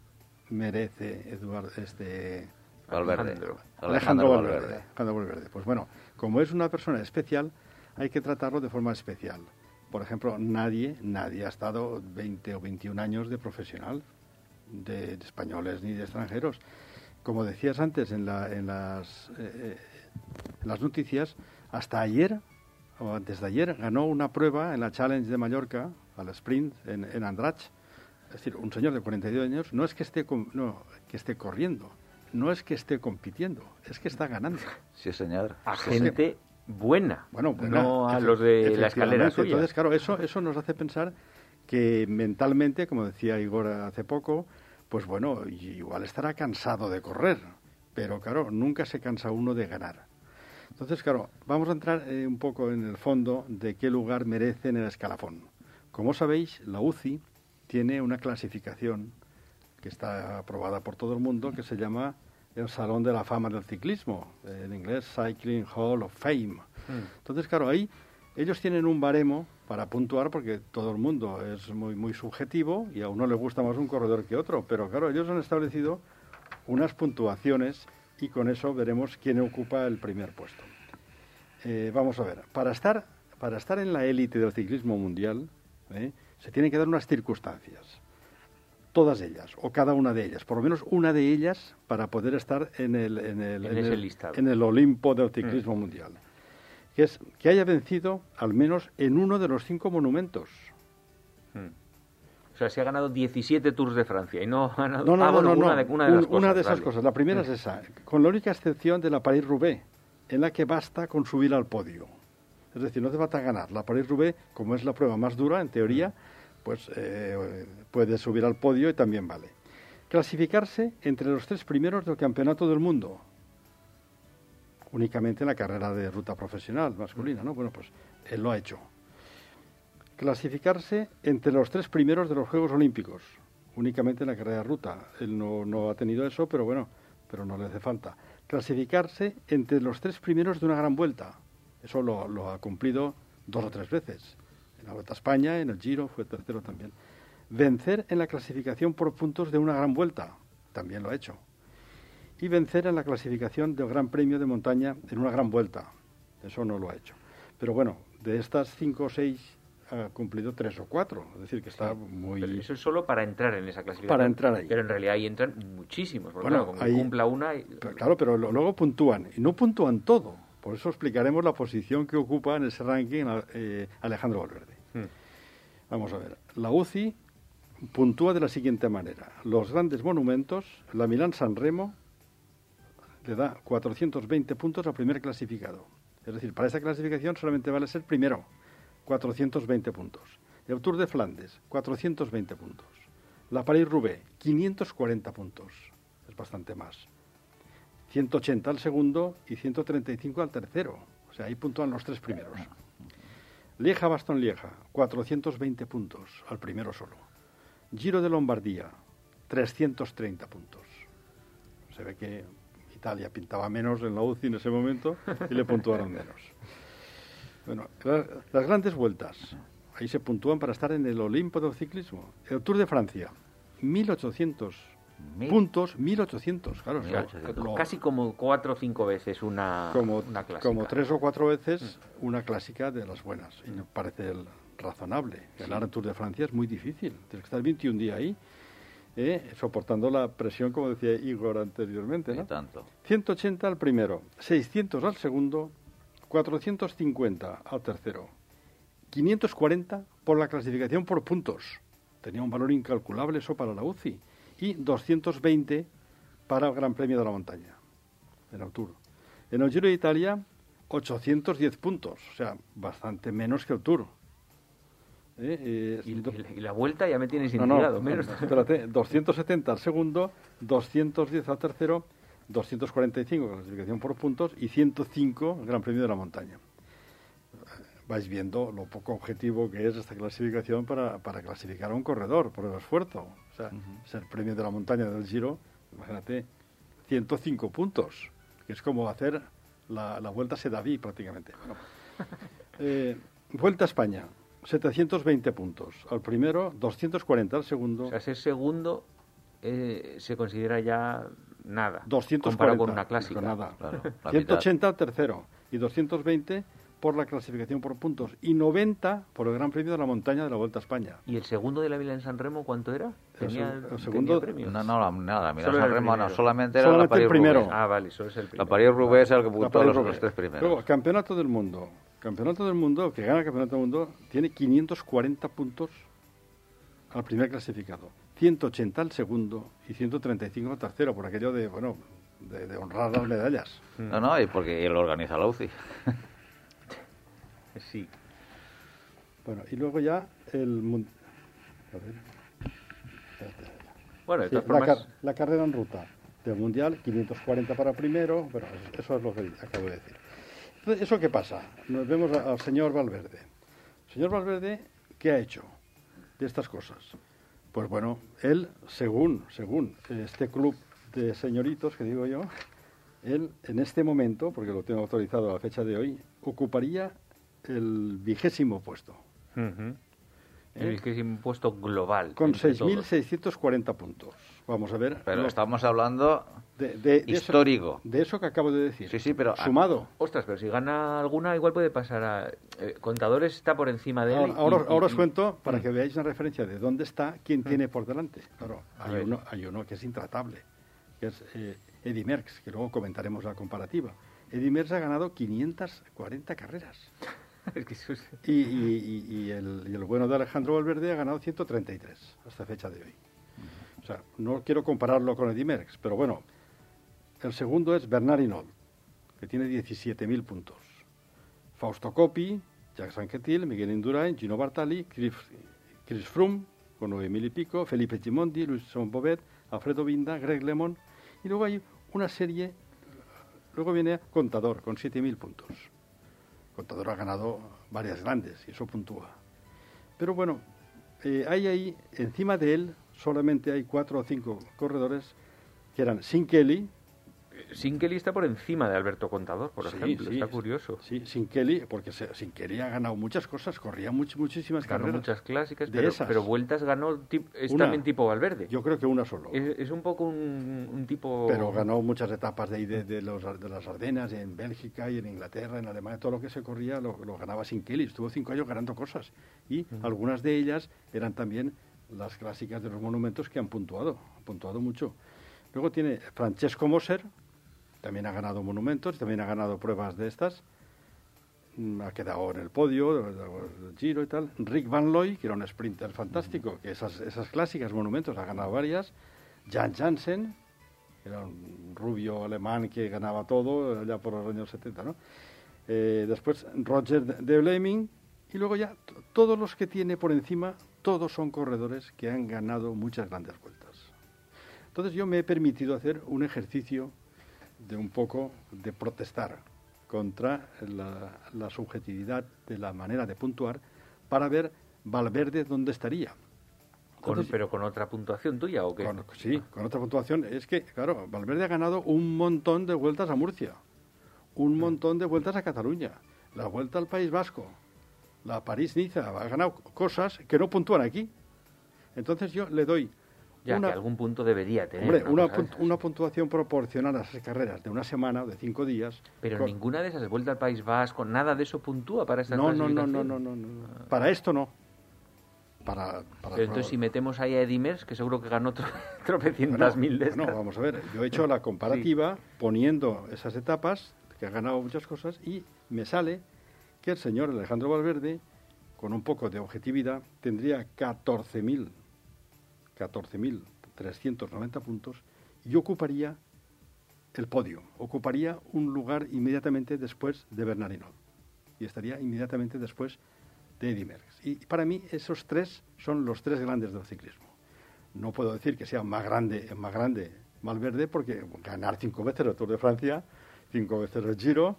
merece Eduardo, este Valverde? Alejandro, Alejandro Valverde. Alejandro Valverde. Pues bueno, como es una persona especial, hay que tratarlo de forma especial. Por ejemplo, nadie, nadie ha estado 20 o 21 años de profesional, de, de españoles ni de extranjeros. Como decías antes en, la, en las, eh, las noticias, hasta ayer o antes de ayer, ganó una prueba en la Challenge de Mallorca, al sprint, en, en Andrach. Es decir, un señor de 42 años no es que esté, no, que esté corriendo, no es que esté compitiendo, es que está ganando. Sí, señor. A gente buena, bueno, buena, no a los de la escalera suya. Entonces, claro, eso, eso nos hace pensar que mentalmente, como decía Igor hace poco, pues bueno, igual estará cansado de correr, pero claro, nunca se cansa uno de ganar. Entonces, claro, vamos a entrar eh, un poco en el fondo de qué lugar merece en el escalafón. Como sabéis, la UCI tiene una clasificación que está aprobada por todo el mundo que se llama el Salón de la Fama del Ciclismo, en inglés Cycling Hall of Fame. Mm. Entonces, claro, ahí ellos tienen un baremo para puntuar porque todo el mundo es muy, muy subjetivo y a uno le gusta más un corredor que otro, pero claro, ellos han establecido unas puntuaciones y con eso veremos quién ocupa el primer puesto. Eh, vamos a ver, para estar, para estar en la élite del ciclismo mundial ¿eh? se tienen que dar unas circunstancias, todas ellas, o cada una de ellas, por lo menos una de ellas para poder estar en el, en el, en en el, en el Olimpo del ciclismo mm. mundial. Que es que haya vencido al menos en uno de los cinco monumentos. Mm. O sea, se ha ganado 17 Tours de Francia y no ha ganado no, no, ah, bueno, no, no, una, de, una de las cosas. Una de esas vale. cosas. La primera es esa, con la única excepción de la París-Roubaix, en la que basta con subir al podio. Es decir, no te falta ganar. La París-Roubaix, como es la prueba más dura, en teoría, pues eh, puedes subir al podio y también vale. Clasificarse entre los tres primeros del Campeonato del Mundo. Únicamente en la carrera de ruta profesional masculina, ¿no? Bueno, pues él lo ha hecho clasificarse entre los tres primeros de los Juegos Olímpicos, únicamente en la carrera de ruta. Él no, no, ha tenido eso, pero bueno, pero no le hace falta. Clasificarse entre los tres primeros de una gran vuelta. Eso lo, lo ha cumplido dos o tres veces. En la Vuelta a España, en el Giro, fue tercero también. Vencer en la clasificación por puntos de una gran vuelta. También lo ha hecho. Y vencer en la clasificación del Gran Premio de Montaña en una gran vuelta. Eso no lo ha hecho. Pero bueno, de estas cinco o seis ha cumplido tres o cuatro, es decir, que está sí, muy... Pero eso es solo para entrar en esa clasificación. Para entrar ahí. Pero en realidad ahí entran muchísimos, porque bueno, claro, como ahí, cumpla una... Y... Pero, claro, pero luego puntúan, y no puntúan todo, por eso explicaremos la posición que ocupa en ese ranking eh, Alejandro Valverde. Hmm. Vamos a ver, la UCI puntúa de la siguiente manera. Los grandes monumentos, la Milán-San Remo le da 420 puntos al primer clasificado. Es decir, para esa clasificación solamente vale ser primero, 420 puntos. El Tour de Flandes, 420 puntos. La Paris-Roubaix, 540 puntos. Es bastante más. 180 al segundo y 135 al tercero. O sea, ahí puntúan los tres primeros. Lieja-Baston-Lieja, 420 puntos al primero solo. Giro de Lombardía, 330 puntos. Se ve que Italia pintaba menos en la UCI en ese momento y le puntuaron menos. Bueno, las grandes vueltas, ahí se puntúan para estar en el Olimpo del ciclismo. El Tour de Francia, 1800 puntos, 1800, claro. casi como cuatro o cinco veces una, como, una clásica. Como tres o cuatro veces una clásica de las buenas. Y me parece razonable. Ganar el Tour de Francia es muy difícil. Tienes que estar 21 días ahí ¿eh? soportando la presión, como decía Igor anteriormente. ¿no? tanto. 180 al primero, 600 al segundo, 450 al tercero, 540 por la clasificación por puntos. Tenía un valor incalculable eso para la UCI. Y 220 para el Gran Premio de la Montaña, en el Tour. En el Giro de Italia, 810 puntos, o sea, bastante menos que el Tour. ¿eh? y, la vuelta ya me tiene sin no, menos. espérate, 270 al segundo, 210 al tercero, 245 clasificación por puntos y 105 Gran Premio de la Montaña. Vais viendo lo poco objetivo que es esta clasificación para, para clasificar a un corredor por el esfuerzo. O sea, ser premio de la montaña del Giro, imagínate, 105 puntos, que es como hacer la, la vuelta a Sedaví prácticamente. Eh, vuelta a España, 720 puntos. Al primero, 240 al segundo. O sea, ser segundo eh, se considera ya nada. 240. Comparado con una clásica. Nada. 180 al tercero y 220 por la clasificación por puntos y 90 por el Gran Premio de la Montaña de la Vuelta a España. ¿Y el segundo de la Vila en San Remo cuánto era? ¿Tenía, el, segundo premios? No, no, Vila en San Remo no, solamente era solamente la el primero. Ah, vale, solo es el primero. La París-Roubaix es el que puntó los, los tres primeros. Luego, Campeonato del Mundo. Campeonato del Mundo, que gana el Campeonato del Mundo, tiene 540 puntos al primer clasificado, 180 al segundo y 135 al tercero, por aquello de, bueno, de, honrar las medallas. No, no, y porque él organiza la UCI. sí. Bueno, y luego ya el... Bueno, sí, la, la, carrera en ruta del Mundial, 540 para primero, bueno, eso es lo que acabo de decir. ¿eso qué pasa? Nos vemos al señor Valverde. El señor Valverde, ¿qué ha hecho de estas cosas? Pues bueno, él, según, según este club de señoritos que digo yo, él en este momento, porque lo tengo autorizado a la fecha de hoy, ocuparía el vigésimo puesto. El vigésimo puesto global. Con 6.640 puntos. Vamos a ver. Pero estamos hablando de, histórico. de eso que acabo de decir. Sí, sí, pero... Sumado. ostras, pero si gana alguna, igual puede pasar a... Eh, contadores está por encima de él. Ahora, ahora, os cuento para mm. que veáis una referencia de dónde está, quién mm. tiene por delante. Claro, hay uno, hay uno que es intratable, que es eh, Eddie Merckx, que luego comentaremos la comparativa. Eddie Merckx ha ganado 540 carreras. y, y, el, y, el, bueno de Alejandro Valverde ha ganado 133 hasta fecha de hoy. O sea, no quiero compararlo con Eddie Merckx, pero bueno, el segundo es Bernard Hinault, que tiene 17.000 puntos. Fausto Coppi, Jacques Sanquetil, Miguel Indurain, Gino Bartali, Chris, Froome, con 9.000 y pico, Felipe Gimondi, Luis Bobet, Alfredo Vinda, Greg Lemon, y luego hay una serie, luego viene Contador, con 7.000 puntos. Contador ha ganado varias grandes y eso puntúa. Pero bueno, eh, hay ahí, encima de él, solamente hay cuatro o cinco corredores que eran Sin Kelly, sin Kelly está por encima de Alberto Contador, por ejemplo. está curioso. Sí, Sin Kelly, porque Sin Kelly ha ganado muchas cosas, corría muchísimas ganó carreras. muchas clásicas, pero, pero, vueltas ganó, es también tipo Valverde. Yo creo que una solo. Es, un poco un, tipo... Pero ganó muchas etapas de, de, de, los, de las Ardenas, en Bélgica y en Inglaterra, en Alemania, todo lo que se corría lo, ganaba Sin Kelly. Estuvo cinco años ganando cosas. Y algunas de ellas eran también las clásicas de los monumentos que han puntuado, han puntuado mucho. Luego tiene Francesco Moser, también ha ganado monumentos, también ha ganado pruebas de estas. mm, ha quedado en el podio, el Giro y tal. Rick Van Looy, que era un sprinter fantástico, que esas, esas clásicas monumentos ha ganado varias. Jan Jansen, que era un rubio alemán que ganaba todo allá por los años 70, ¿no? Eh, después Roger de Blaming, y luego ya todos los que tiene por encima, todos son corredores que han ganado muchas grandes vueltas. Entonces yo me he permitido hacer un ejercicio de un poco de protestar contra la, subjetividad de la manera de puntuar para ver Valverde dónde estaría. ¿Pero con otra puntuación tuya o qué? sí, con otra puntuación. Es que, claro, Valverde ha ganado un montón de vueltas a Murcia, un mm. montón de vueltas a Cataluña, la vuelta al País Vasco, la París-Niza, ha ganado cosas que no puntúan aquí. Entonces yo le doy ya, que algún punto debería tener. Hombre, una, puntuación proporcional a esas carreras de una semana o de cinco días. Pero ninguna de esas, vuelta al País Vasco, nada de eso puntúa para esta no, no, no, no, no, no, no. Para esto no. Para, Pero entonces si metemos ahí a Edimers, que seguro que ganó tropecientas mil de No, vamos a ver, yo he hecho la comparativa poniendo esas etapas, que ha ganado muchas cosas, y me sale que el señor Alejandro Valverde, con un poco de objetividad, tendría 14.000 14.390 puntos y ocuparía el podio, ocuparía un lugar inmediatamente después de Bernardino y estaría inmediatamente después de Eddy Merckx. Y para mí esos tres son los tres grandes del ciclismo. No puedo decir que sea más grande, más grande Valverde porque ganar cinco veces el Tour de Francia, cinco veces el Giro,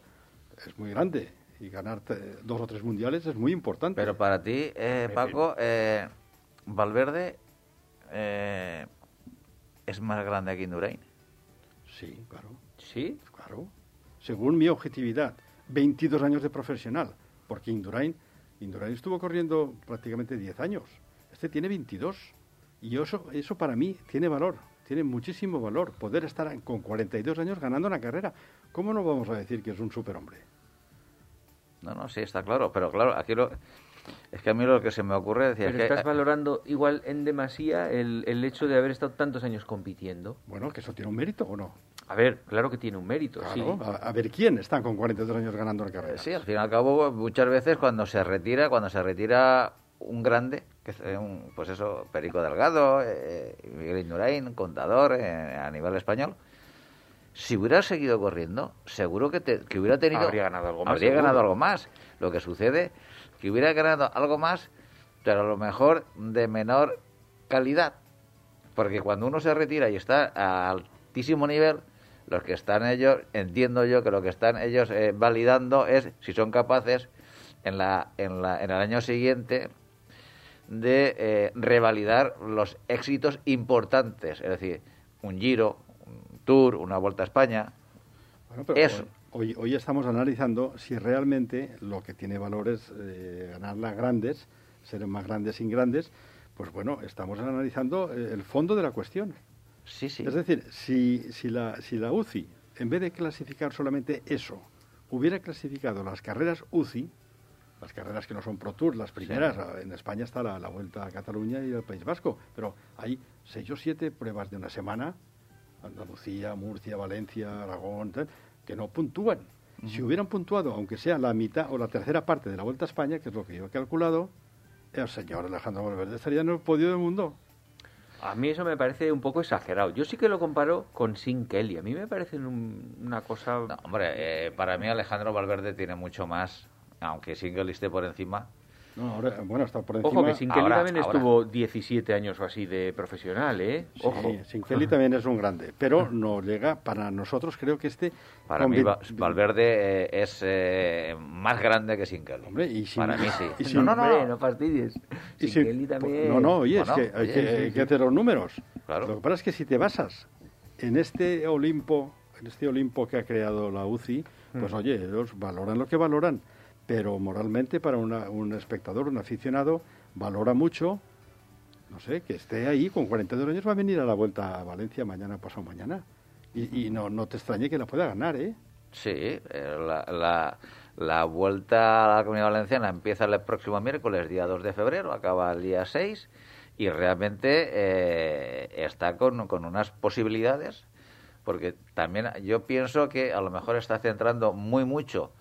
es muy grande y ganar dos o tres mundiales es muy importante. Pero para ti, eh, Paco, eh, Valverde eh, es más grande que Indurain. Sí, claro. ¿Sí? Claro. Según mi objetividad, 22 años de profesional, porque Indurain, Indurain estuvo corriendo prácticamente 10 años. Este tiene 22. Y eso, eso para mí tiene valor, tiene muchísimo valor, poder estar con 42 años ganando una carrera. ¿Cómo no vamos a decir que es un superhombre? No, no, sí, está claro, pero claro, aquí lo, es que a mí lo que se me ocurre decir Pero estás valorando igual en demasía el, el hecho de haber estado tantos años compitiendo. Bueno, que eso tiene un mérito o no. A ver, claro que tiene un mérito, sí. A, ver quién está con 42 años ganando la carrera. Sí, al fin y al cabo, muchas veces cuando se retira, cuando se retira un grande, que es un, pues eso, Perico Delgado, eh, Miguel Indurain, contador eh, a nivel español, si hubiera seguido corriendo, seguro que, que hubiera tenido... Habría ganado algo más. Habría ganado algo más. Lo que sucede que hubiera ganado algo más, pero a lo mejor de menor calidad. Porque cuando uno se retira y está a altísimo nivel, los que están ellos, entiendo yo que lo que están ellos eh, validando es si son capaces en, la, en, la, en el año siguiente de eh, revalidar los éxitos importantes, es decir, un giro, un tour, una vuelta a España. Eso. Hoy, hoy estamos analizando si realmente lo que tiene valor es eh, ganar las grandes, ser más grandes sin grandes. Pues bueno, estamos analizando eh, el fondo de la cuestión. Sí, sí. Es decir, si, si, la, si la UCI, en vez de clasificar solamente eso, hubiera clasificado las carreras UCI, las carreras que no son Pro Tour, las primeras, en España está la, la, Vuelta a Cataluña y el País Vasco, pero hay seis o siete pruebas de una semana, Andalucía, Murcia, Valencia, Aragón, tal, que no puntúan. Si hubieran puntuado, aunque sea la mitad o la tercera parte de la Vuelta a España, que es lo que yo he calculado, el señor Alejandro Valverde estaría en el podio del mundo. A mí eso me parece un poco exagerado. Yo sí que lo comparo con Sin Kelly. A mí me parece una cosa... hombre, eh, para mí Alejandro Valverde tiene mucho más, aunque Sin Kelly esté por encima, no, ahora, bueno, está por encima. Ojo, que Sinkeli también estuvo 17 años o así de profesional, ¿eh? Ojo. Sí, también es un grande, pero no llega, para nosotros creo que este... Para mí Valverde eh, es eh, más grande que Sinkeli. Hombre, y Para mí sí. Y no, no, no, no fastidies. Sinkeli también... No, no, oye, es que hay, que, hacer los números. Claro. Lo que pasa es que si te basas en este Olimpo, en este Olimpo que ha creado la UCI, pues mm. oye, ellos valoran lo que valoran pero moralmente para un espectador, un aficionado, valora mucho, no sé, que esté ahí con 42 años, va a venir a la vuelta a Valencia mañana, pasado mañana. Y, no, no te extrañe que la pueda ganar, ¿eh? Sí, eh, la, la, vuelta a la Comunidad Valenciana empieza el próximo miércoles, día 2 de febrero, acaba el día 6 y realmente eh, está con, con unas posibilidades, porque también yo pienso que a lo mejor está centrando muy mucho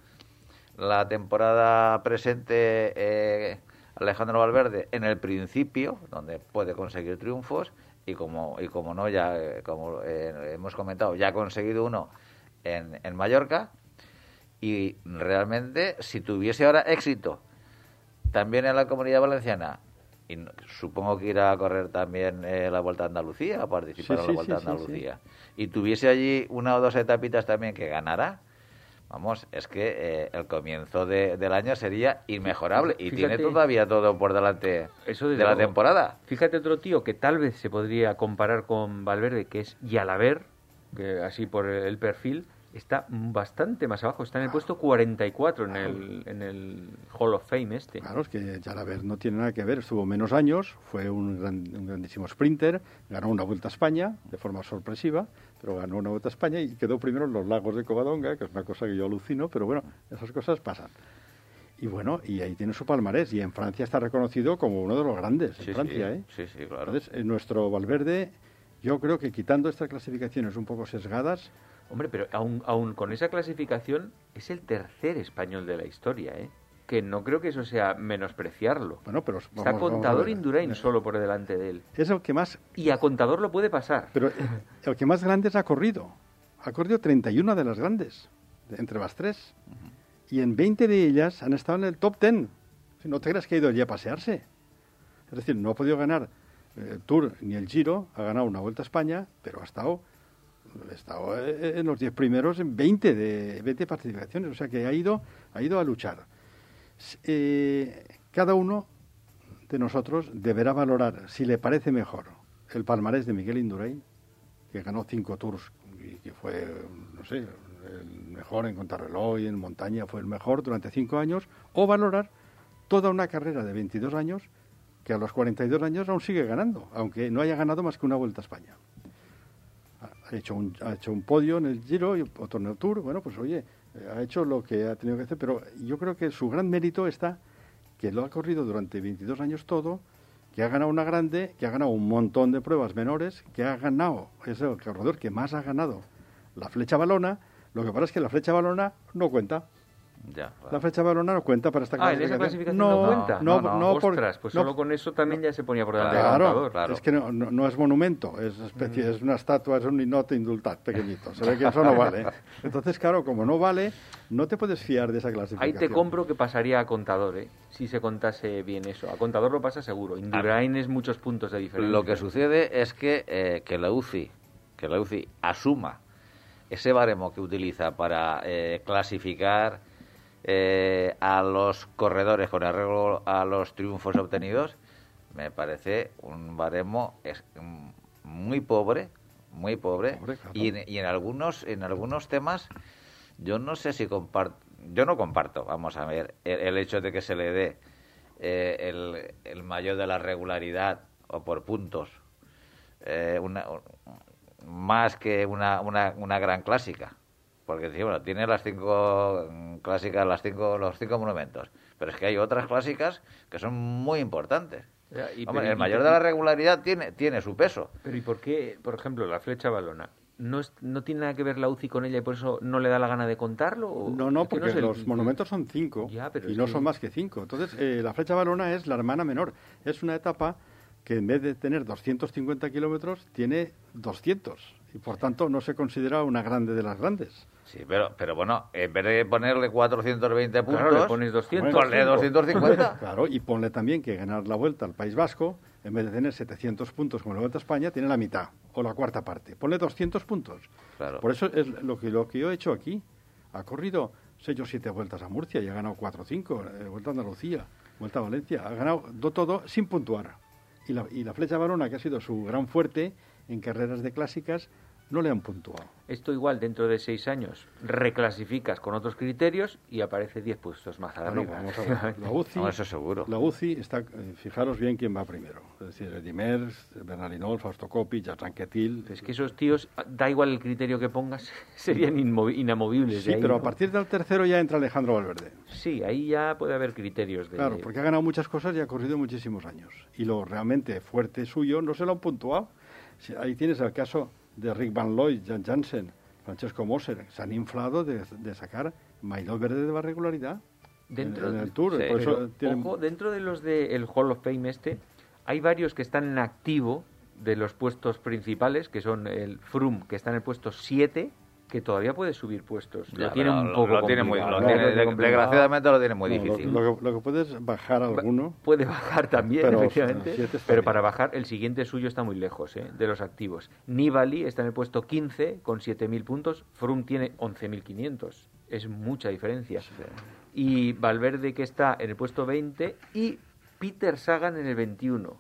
la temporada presente eh, Alejandro Valverde en el principio, donde puede conseguir triunfos, y como, y como no, ya eh, como eh, hemos comentado, ya ha conseguido uno en, en Mallorca, y realmente si tuviese ahora éxito también en la comunidad valenciana y supongo que irá a correr también eh, la Vuelta a Andalucía, a participar en la Vuelta a Andalucía, y tuviese allí una o dos etapitas también que ganara, vamos, es que eh, el comienzo del año sería inmejorable y tiene todavía todo por delante Eso de, la temporada. Fíjate otro tío que tal vez se podría comparar con Valverde, que es Yalaber, que así por el perfil, está bastante más abajo, está en el puesto 44 en el, en el Hall of Fame este. Claro, es que Jalaber no tiene nada que ver, estuvo menos años, fue un, grandísimo sprinter, ganó una Vuelta a España de forma sorpresiva, pero ganó una Vuelta a España y quedó primero en los lagos de Covadonga, que es una cosa que yo alucino, pero bueno, esas cosas pasan. Y bueno, y ahí tiene su palmarés. Y en Francia está reconocido como uno de los grandes. en Francia, ¿eh? Sí, sí, claro. Entonces, en nuestro Valverde, yo creo que quitando estas clasificaciones un poco sesgadas, Hombre, pero aún, aún con esa clasificación es el tercer español de la historia, ¿eh? Que no creo que eso sea menospreciarlo. Bueno, pero está Contador Indurain solo por delante de él. Es el que más y a Contador lo puede pasar. Pero el que más grandes ha corrido. Ha corrido 31 de las grandes entre las tres. Y en 20 de ellas han estado en el top 10. Si no te creas que ha ido allí a pasearse. Es decir, no ha podido ganar el Tour ni el Giro, ha ganado una Vuelta a España, pero ha estado estado eh, en los 10 primeros en 20 de 20 participaciones, o sea que ha ido, ha ido a luchar. Eh, cada uno de nosotros deberá valorar si le parece mejor el palmarés de Miguel Indurain, que ganó cinco tours y que fue, no sé, el mejor en contrarreloj y en montaña, fue el mejor durante cinco años, o valorar toda una carrera de 22 años que a los 42 años aún sigue ganando, aunque no haya ganado más que una Vuelta a España. Ha hecho un, ha hecho un podio en el Giro y otro en el Tour, bueno, pues oye, ha hecho lo que ha tenido que hacer, pero yo creo que su gran mérito está que lo ha corrido durante 22 años todo, que ha ganado una grande, que ha ganado un montón de pruebas menores, que ha ganado, es el corredor que más ha ganado la flecha balona, lo que pasa es que la flecha balona no cuenta. La flecha balona no cuenta para esta ah, clasificación. ¿en esa clasificación no, cuenta? No, no, no, Ostras, pues solo con eso también ya se ponía por delante claro, claro. es que no, es monumento, es especie, mm. es una estatua, es un inote indultat pequeñito. Se ve que eso no vale. Entonces, claro, como no vale, no te puedes fiar de esa clasificación. Ahí te compro que pasaría a Contador, ¿eh? si se contase bien eso. A Contador lo pasa seguro. Indurain es muchos puntos de diferencia. Lo que sucede es que, eh, que la UCI que la UCI asuma ese baremo que utiliza para eh, clasificar eh, a los corredores con arreglo a los triunfos obtenidos, me parece un baremo es, muy pobre, muy pobre, y, en, algunos en algunos temas yo no sé si comparto, yo no comparto, vamos a ver, el, hecho de que se le dé eh, el, el, mayor de la regularidad o por puntos eh, una, más que una, una, una gran clásica porque bueno, tiene las cinco clásicas, las cinco, los cinco monumentos, pero es que hay otras clásicas que son muy importantes. el mayor de la regularidad tiene, tiene su peso. Pero ¿y por qué, por ejemplo, la flecha balona? ¿No, ¿No tiene nada que ver la UCI con ella y por eso no le da la gana de contarlo? No, no, porque los monumentos son cinco y no son más que cinco. Entonces, eh, la flecha balona es la hermana menor. Es una etapa que en vez de tener 250 kilómetros, tiene 200. Y por tanto, no se considera una grande de las grandes. Sí, pero, pero bueno, en vez de ponerle 420 puntos, claro, le pones 200. ponle 250. Claro, y ponle también que ganar la vuelta al País Vasco, en vez de tener 700 puntos como la vuelta a España, tiene la mitad o la cuarta parte. Ponle 200 puntos. Claro. Por eso es lo que, lo que yo he hecho aquí. Ha corrido 6 o 7 vueltas a Murcia y ha ganado 4 o 5. Eh, vuelta a Andalucía, vuelta a Valencia. Ha ganado todo sin puntuar. Y la, y la flecha varona, que ha sido su gran fuerte en carreras de clásicas, no le han puntuado. Esto igual dentro de seis años reclasificas con otros criterios y aparece diez puestos más arriba. Vamos a La UCI, eso seguro. La UCI está, eh, fijaros bien quién va primero. Es decir, Edimers, Bernardinol, Fausto Coppi, Jatranquetil. Es que esos tíos, da igual el criterio que pongas, serían inamovibles. Sí, pero a partir del tercero ya entra Alejandro Valverde. Sí, ahí ya puede haber criterios de... Claro, porque ha ganado muchas cosas y ha corrido muchísimos años. Y lo realmente fuerte suyo no se lo han puntuado. Ahí tienes el caso de Rick Van Looy, Jan Jansen, Francesco Moser, se han inflado de, de sacar Maillot Verde de la regularidad dentro en, el Tour. sí, por eso Pero, tienen- ojo, dentro de los del Hall of Fame este, hay varios que están en activo de los puestos principales, que son el Froome, que está en el puesto 7, que todavía puede subir puestos. Ya, lo tiene un lo- poco lo tiene muy- lo desgraciadamente lo tiene muy No, difícil. Lo, que, lo que puedes bajar alguno. Puede bajar también, Pero, efectivamente. está Pero bien. para bajar, el siguiente suyo está muy lejos ¿eh? de los activos. Nibali está en el puesto 15 con 7.000 puntos. Froome tiene 11.500. Es mucha diferencia. Y Valverde que está en el puesto 20 y Peter Sagan en el 21.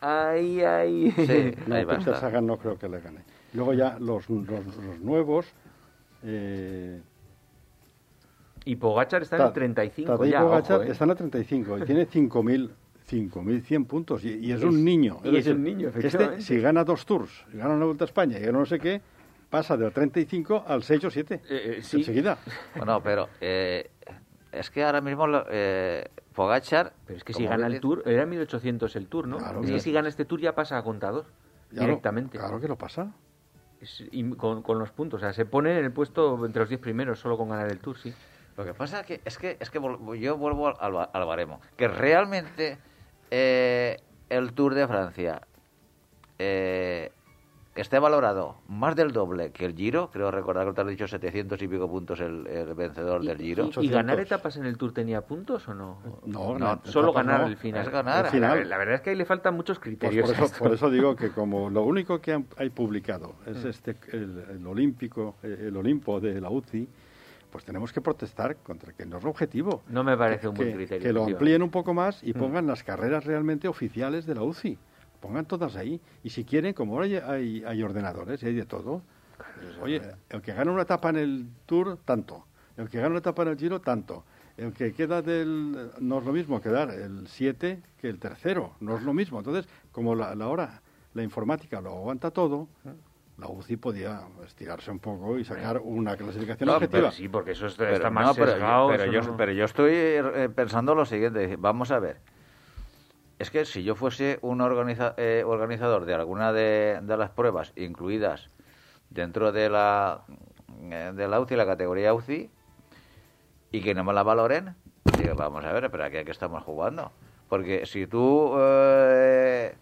Ahí, ahí. Sí, No, ahí Peter. Sagan no creo que le gane. Luego ya los, los, los nuevos. Eh, Y Pogachar está en el Ta- 35 Tadej ya, Pogacar ojo, ¿eh? está en la 35 y tiene 5.000 5.100 puntos y, y es, Es- un niño. y es decir, un niño, Este, efectivamente. si gana dos tours, gana una Vuelta a España y gana no sé qué, pasa del 35 al 6 o 7. Eh, eh, sí. Enseguida. Bueno, pero eh, es que ahora mismo lo- eh, Pogachar... Pero es que si gana el Tour, era 1800 el Tour, ¿no? Claro, es que si gana este Tour ya pasa a contador Claro, directamente. Claro que lo pasa. Es- con, los puntos, o sea, se pone en el puesto entre los 10 primeros solo con ganar el Tour, sí. Lo que pasa que es que es que yo vuelvo al, al baremo, que realmente eh, el Tour de Francia eh, esté valorado más del doble que el Giro, creo recordar que te has dicho 700 y pico puntos el, el vencedor ¿Y, del Giro. y- y 800. ganar etapas en el Tour tenía puntos o no? No, No, Solo ganar no. al final. Es ganar. La- Final. La, verdad es que ahí le faltan muchos Pues criterios. por, eso, esto. por eso digo que como lo único que han- hay publicado Mm. es este el, el olímpico, eh, el Olimpo de la UCI, pues tenemos que protestar contra que no es lo objetivo. No me parece que, un buen que- criterio. que lo amplíen un poco más y Mm. pongan las carreras realmente oficiales de la UCI. Pongan todas ahí. Y si quieren, como ahora hay, hay, hay ordenadores y hay de todo, pues, oye, el que gana una etapa en el Tour, tanto. El que gana una etapa en el Giro, tanto. El que queda del... No es lo mismo quedar el 7 que el tercero. No es lo mismo. Entonces, como la, la hora, la informática lo aguanta todo, la UCI podía estirarse un poco y sacar una clasificación No, objetiva. Pero sí, porque eso está, Pero, está más no, pero, sesgado, pero eso yo, no- pero yo estoy eh, pensando lo siguiente. Vamos a ver. Es que si yo fuese un organiza- eh, organizador de alguna de, las pruebas incluidas dentro de la, eh, de la UCI, la categoría UCI, y que no me la valoren, digo, vamos a ver, pero aquí a qué estamos jugando. Porque si tú, eh,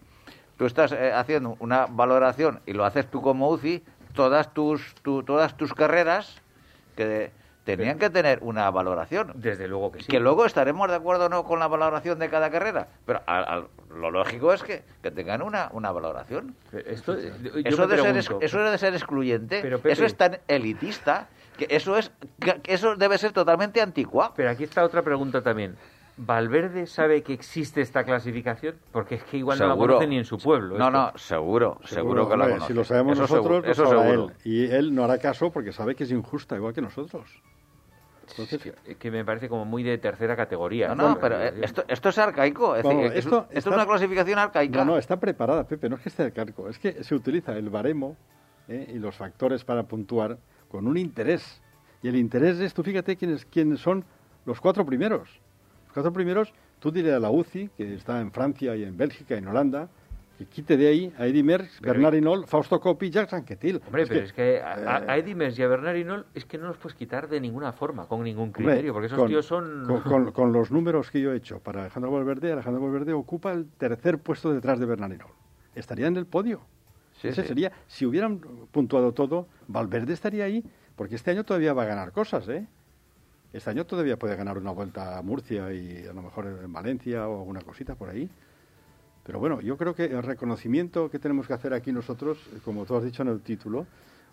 tú estás eh, haciendo una valoración y lo haces tú como UCI, todas tus, tu- todas tus carreras que tenían que tener una valoración. Desde luego que sí. Que luego estaremos de acuerdo o no con la valoración de cada carrera, pero al- al- lo lógico es que, que tengan una, una valoración. Esto, yo Eso de, ser, eso de ser excluyente, Pero, Pepe- eso es tan elitista, que eso, es, que eso debe ser totalmente anticuado. Pero aquí está otra pregunta también. ¿Valverde sabe que existe esta clasificación? Porque es que igual no la conoce ni en su pueblo. No, esto. no, seguro, seguro, que la conoce. Si lo sabemos Eso nosotros, seguro, eso seguro. él. Y él no hará caso porque sabe que es injusta, igual que nosotros. Que, que me parece como muy de tercera categoría. No, no, pero eh, esto, esto es arcaico. Es, Vamos, decir, es- esto esto, es una clasificación arcaica. No, no, está preparada, Pepe, no es que esté cargo, es que se utiliza el baremo ¿eh? y los factores para puntuar con un interés. Y el interés es, tú fíjate quiénes, quiénes son los cuatro primeros. Los cuatro primeros, tú diré a la UCI, que está en Francia y en Bélgica y en Holanda, que quite de ahí a Eddy Merckx, Pero- Bernard Hinault, Fausto Coppi, Jacques Anquetil. Hombre, pero es que a, a- eh, Merckx y a Bernard Hinault es que no los puedes quitar de ninguna forma, con ningún Hombre, criterio, porque esos con- tíos son... Con, con- con los números que yo he hecho para Alejandro Valverde, Alejandro Valverde ocupa el tercer puesto detrás de Bernard Hinault. Estaría en el podio. Sí, Ese sí. sería, si hubieran puntuado todo, Valverde estaría ahí, porque este año todavía va a ganar cosas, ¿eh? Este año todavía puede ganar una vuelta a Murcia y a lo mejor en Valencia o alguna cosita por ahí. Pero bueno, yo creo que el reconocimiento que tenemos que hacer aquí nosotros, como tú has dicho en el título,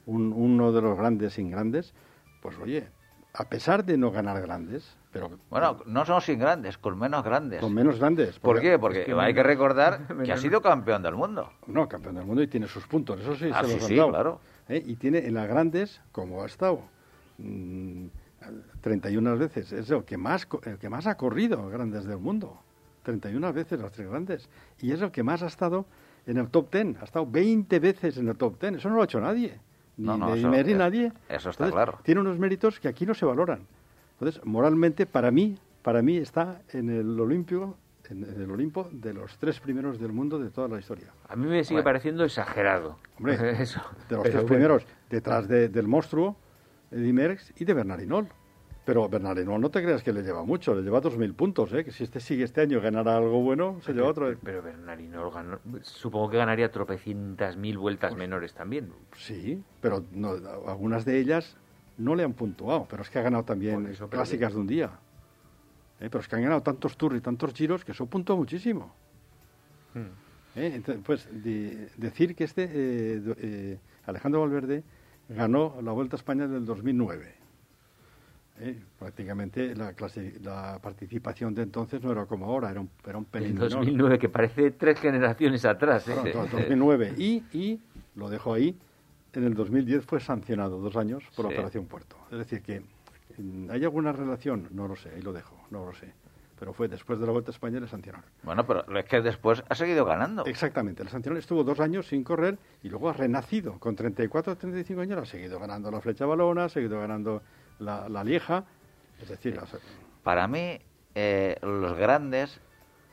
un- uno de los grandes sin grandes, pues oye, a pesar de no ganar grandes, pero Bueno, no son sin grandes, con menos grandes. con menos grandes. ¿Por qué? Porque es que hay que recordar que ha sido campeón del mundo. No, campeón del mundo y tiene sus puntos, eso sí, Ah, se sí, los han sí, dado. claro. ¿Eh? Y tiene en las grandes, como ha estado mm, 31 veces, es el que más el que más ha corrido grandes del mundo. 31 veces las tres grandes. Y es el que más ha estado en el top 10. Ha estado 20 veces en el top 10. Eso no lo ha hecho nadie. Ni No, no, ni eso- es- nadie. eso está Entonces, claro. Tiene unos méritos que aquí no se valoran. Entonces, moralmente, para mí, para mí está en el Olímpico en, el Olimpo de los tres primeros del mundo de toda la historia. A mí me sigue pareciendo exagerado. Hombre, Eso. de los tres primeros, detrás del monstruo, Eddy Merckx y de Bernardinol. Pero Bernardinol no te creas que le lleva mucho, le lleva 2.000 puntos, ¿eh? que si este sigue este año ganará algo bueno, se lleva otro. Pero Bernardinol ganó, supongo que ganaría tropecientas mil vueltas pues menores también. Sí, pero no, algunas de ellas no le han puntuado, pero es que ha ganado también clásicas de un día. ¿eh? Pero es que han ganado tantos tours y tantos giros que eso puntúa muchísimo. Hmm. ¿Eh? pues decir que este eh, Alejandro Valverde ganó la Vuelta a España del 2009. Prácticamente la, la participación de entonces no era como ahora, era un, era un pelín. 2009, que parece tres generaciones atrás. 2009. Y, y, lo dejo ahí, en el 2010 fue sancionado dos años por Operación Puerto. Es decir, que ¿hay alguna relación? No lo sé, ahí lo dejo, no lo sé. Pero fue después de la Vuelta a España le sancionaron. Bueno, pero es que después ha seguido ganando. Exactamente, le sancionaron, estuvo dos años sin correr y luego ha renacido. Con 34 o 35 años ha seguido ganando la flecha balona, ha seguido ganando la, la lieja. Es decir, para mí, eh, los grandes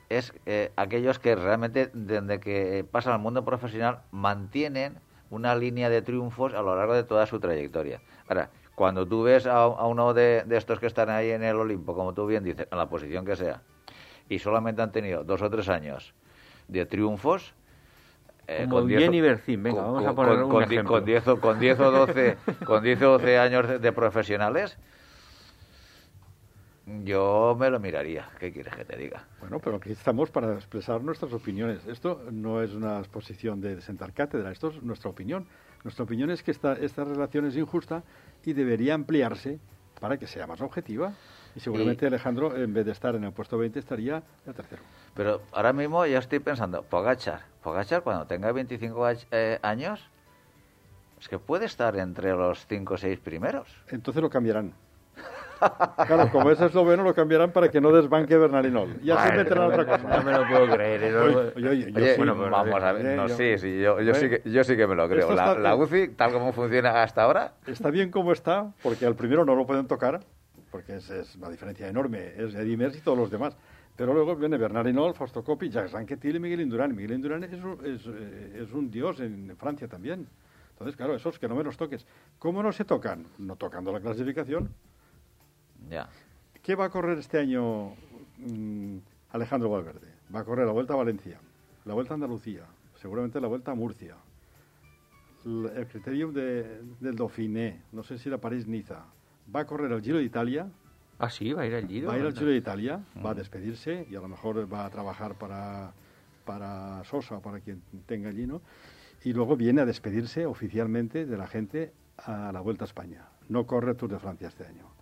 es eh, aquellos que realmente, desde que pasan al mundo profesional, mantienen una línea de triunfos a lo largo de toda su trayectoria. Ahora, cuando tú ves a, uno de, estos que están ahí en el Olimpo, como tú bien dices, en la posición que sea, y solamente han tenido dos o tres años de triunfos, eh, con diez, venga, vamos a poner un ejemplo. Con 10 con diez o 12 con 10 o 12 años de profesionales, yo me lo miraría. ¿Qué quieres que te diga? Bueno, pero aquí estamos para expresar nuestras opiniones. Esto no es una exposición de sentar cátedra, esto es nuestra opinión. Nuestra opinión es que esta, esta relación es injusta y debería ampliarse para que sea más objetiva. Y seguramente Alejandro, en vez de estar en el puesto 20, estaría el tercero. Pero ahora mismo ya estoy pensando, Pogachar, Pogachar cuando tenga 25 eh, años, es que puede estar entre los 5 o 6 primeros. Entonces lo cambiarán. Claro, como es esloveno, lo cambiarán para que no desbanque Bernardinol. Y así meterán otra cosa. No me lo puedo creer. ¿eh? bueno, pues vamos a ver. No, sí, sí, yo, yo, sí que, yo sí que me lo creo. La, la, UCI, tal como funciona hasta ahora... Está bien como está, porque al primero no lo pueden tocar, porque es, es una diferencia enorme. Es Eddie Merckx y todos los demás. Pero luego viene Bernardinol, Fausto Coppi, Jacques Ranquetil y Miguel Indurain. Miguel Indurain es, es, es un dios en Francia también. Entonces, claro, esos que no me los toques. ¿Cómo no se tocan? No tocando la clasificación. ¿Qué va a correr este año mm, Alejandro Valverde? Va a correr la Vuelta a Valencia, la Vuelta a Andalucía, seguramente la Vuelta a Murcia, el, criterio del Dauphiné, no sé si la París-Niza. Va a correr el Giro de Italia. Ah, sí, va a ir al Giro. Va a ir al Giro de Italia, va a mm. despedirse y a lo mejor va a trabajar para, para Sosa o para quien tenga allí, ¿no? Y luego viene a despedirse oficialmente de la gente a la Vuelta a España. No corre Tour de Francia este año.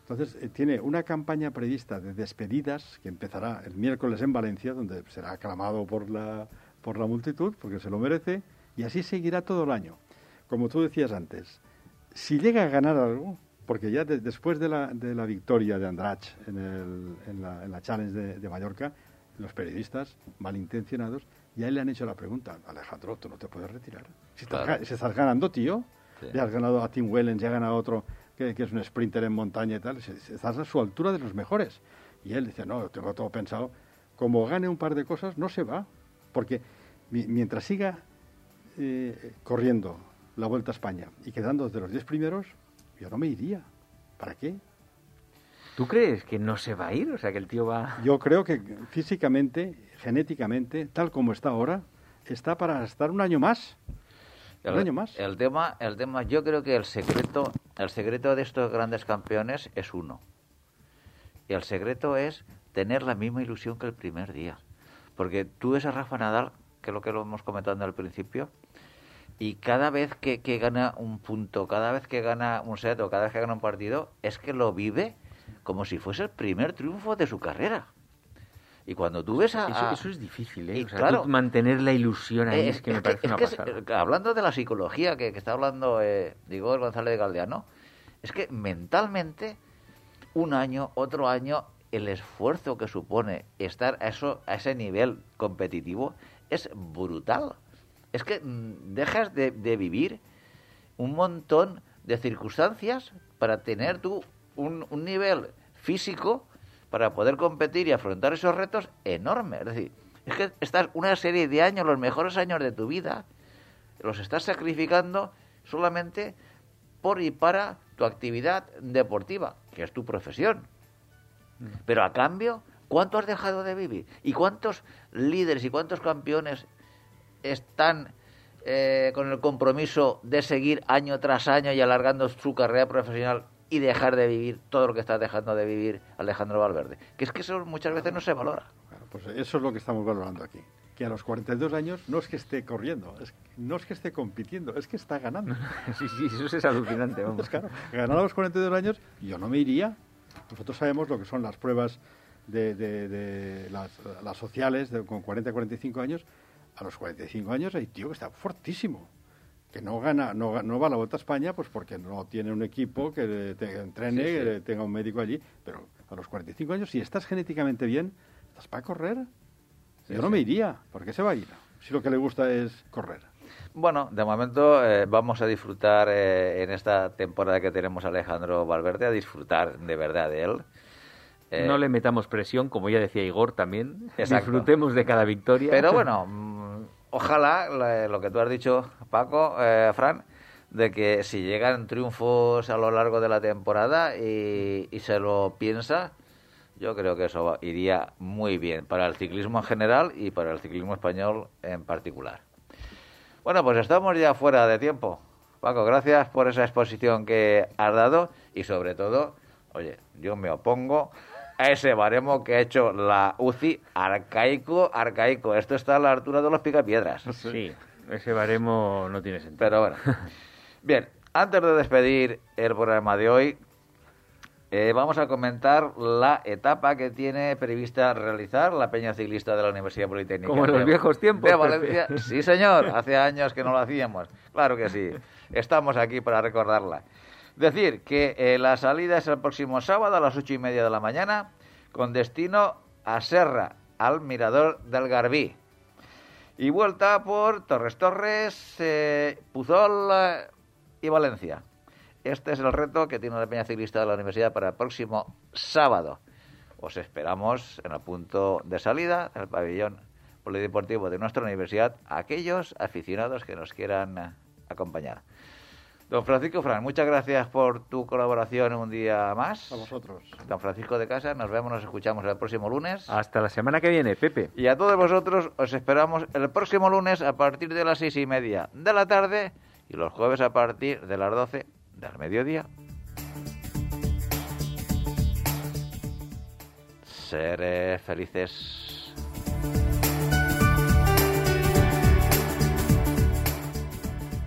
Entonces, eh, tiene una campaña prevista de despedidas que empezará el miércoles en Valencia, donde será aclamado por la, por la multitud, porque se lo merece, y así seguirá todo el año. Como tú decías antes, si llega a ganar algo, porque ya después de la, de la victoria de Andrach en, el, en, la, en la Challenge de, Mallorca, los periodistas malintencionados ya le han hecho la pregunta, Alejandro, tú no te puedes retirar. Si estás, ganando, tío, ya has ganado a Tim Wellens, ya has ganado a otro que, es un sprinter en montaña y tal, estás a su altura de los mejores. Y él dice, no, tengo todo pensado, como gane un par de cosas, no se va, porque mientras siga eh, corriendo la Vuelta a España y quedando de los diez primeros, yo no me iría. ¿Para qué? ¿Tú crees que no se va a ir? O sea, que el tío va... Yo creo que físicamente, genéticamente, tal como está ahora, está para estar un año más. un año más. El tema, el tema, yo creo que el secreto el secreto de estos grandes campeones es uno. Y el secreto es tener la misma ilusión que el primer día. Porque tú ves a Rafa Nadal, que es lo que lo hemos comentado al principio, y cada vez que, gana un punto, cada vez que gana un set o cada vez que gana un partido, es que lo vive como si fuese el primer triunfo de su carrera. Y cuando tú ves a... Eso, es difícil, ¿eh? claro, mantener la ilusión ahí es, que me parece una pasada. hablando de la psicología que, está hablando eh, Igor González de Galdeano, es que mentalmente, un año, otro año, el esfuerzo que supone estar a, eso, a ese nivel competitivo es brutal. Es que mm, dejas de, vivir un montón de circunstancias para tener tú un, un nivel físico para poder competir y afrontar esos retos enormes. Es decir, es que estás una serie de años, los mejores años de tu vida, los estás sacrificando solamente por y para tu actividad deportiva, que es tu profesión. Mm. Pero a cambio, ¿cuánto has dejado de vivir? ¿Y cuántos líderes y cuántos campeones están eh, con el compromiso de seguir año tras año y alargando su carrera profesional y dejar de vivir todo lo que está dejando de vivir Alejandro Valverde? Que es que eso muchas veces no se valora. pues eso es lo que estamos valorando aquí que a los 42 años no es que esté corriendo, es, no es que esté compitiendo, es que está ganando. sí, sí, eso es alucinante. Vamos. claro, ganar a los 42 años, yo no me iría. Nosotros sabemos lo que son las pruebas de, las, sociales con 40 45 años. A los 45 años hay tío que está fortísimo que no gana, no, no, va a la Vuelta a España, pues porque no tiene un equipo que te entrene, que tenga un médico allí, pero a los 45 años, si estás genéticamente bien, estás para correr. Yo no me iría. ¿Por qué se va a ir? Si lo que le gusta es correr. Bueno, de momento eh, vamos a disfrutar eh, en esta temporada que tenemos a Alejandro Valverde, a disfrutar de verdad de él. Eh, no le metamos presión, como ya decía Igor también. Disfrutemos de cada victoria. Pero bueno, ojalá lo que tú has dicho, Paco, Fran, de que si llegan triunfos a lo largo de la temporada y se lo piensa, yo creo que eso iría muy bien para el ciclismo en general y para el ciclismo español en particular. Bueno, pues estamos ya fuera de tiempo. Paco, gracias por esa exposición que has dado y sobre todo, oye, yo me opongo a ese baremo que ha hecho la UCI arcaico, arcaico. Esto está a la altura de los picapiedras. Sí, ese baremo no tiene sentido. Pero bueno. Bien, antes de despedir el programa de hoy, eh, vamos a comentar la etapa que tiene prevista realizar la Peña Ciclista de la Universidad Politécnica. Como en los viejos tiempos. De Valencia. Sí, señor, hace años que no lo hacíamos. Claro que sí. Estamos aquí para recordarla. Decir que eh, la salida es el próximo sábado a las ocho y media de la mañana, con destino a Serra, al Mirador del Garbí. Y vuelta por Torres Torres, eh, Puzol y Valencia. Este es el reto que tiene la Peña Ciclista de la Universidad para el próximo sábado. Os esperamos en el punto de salida, en el pabellón polideportivo de nuestra universidad, aquellos aficionados que nos quieran acompañar. Don Francisco Fran, muchas gracias por tu colaboración un día más. A vosotros. Don Francisco de Casa, nos vemos, nos escuchamos el próximo lunes. Hasta la semana que viene, Pepe. Y a todos vosotros os esperamos el próximo lunes a partir de las seis y media de la tarde y los jueves a partir de las doce del mediodía. Seré felices.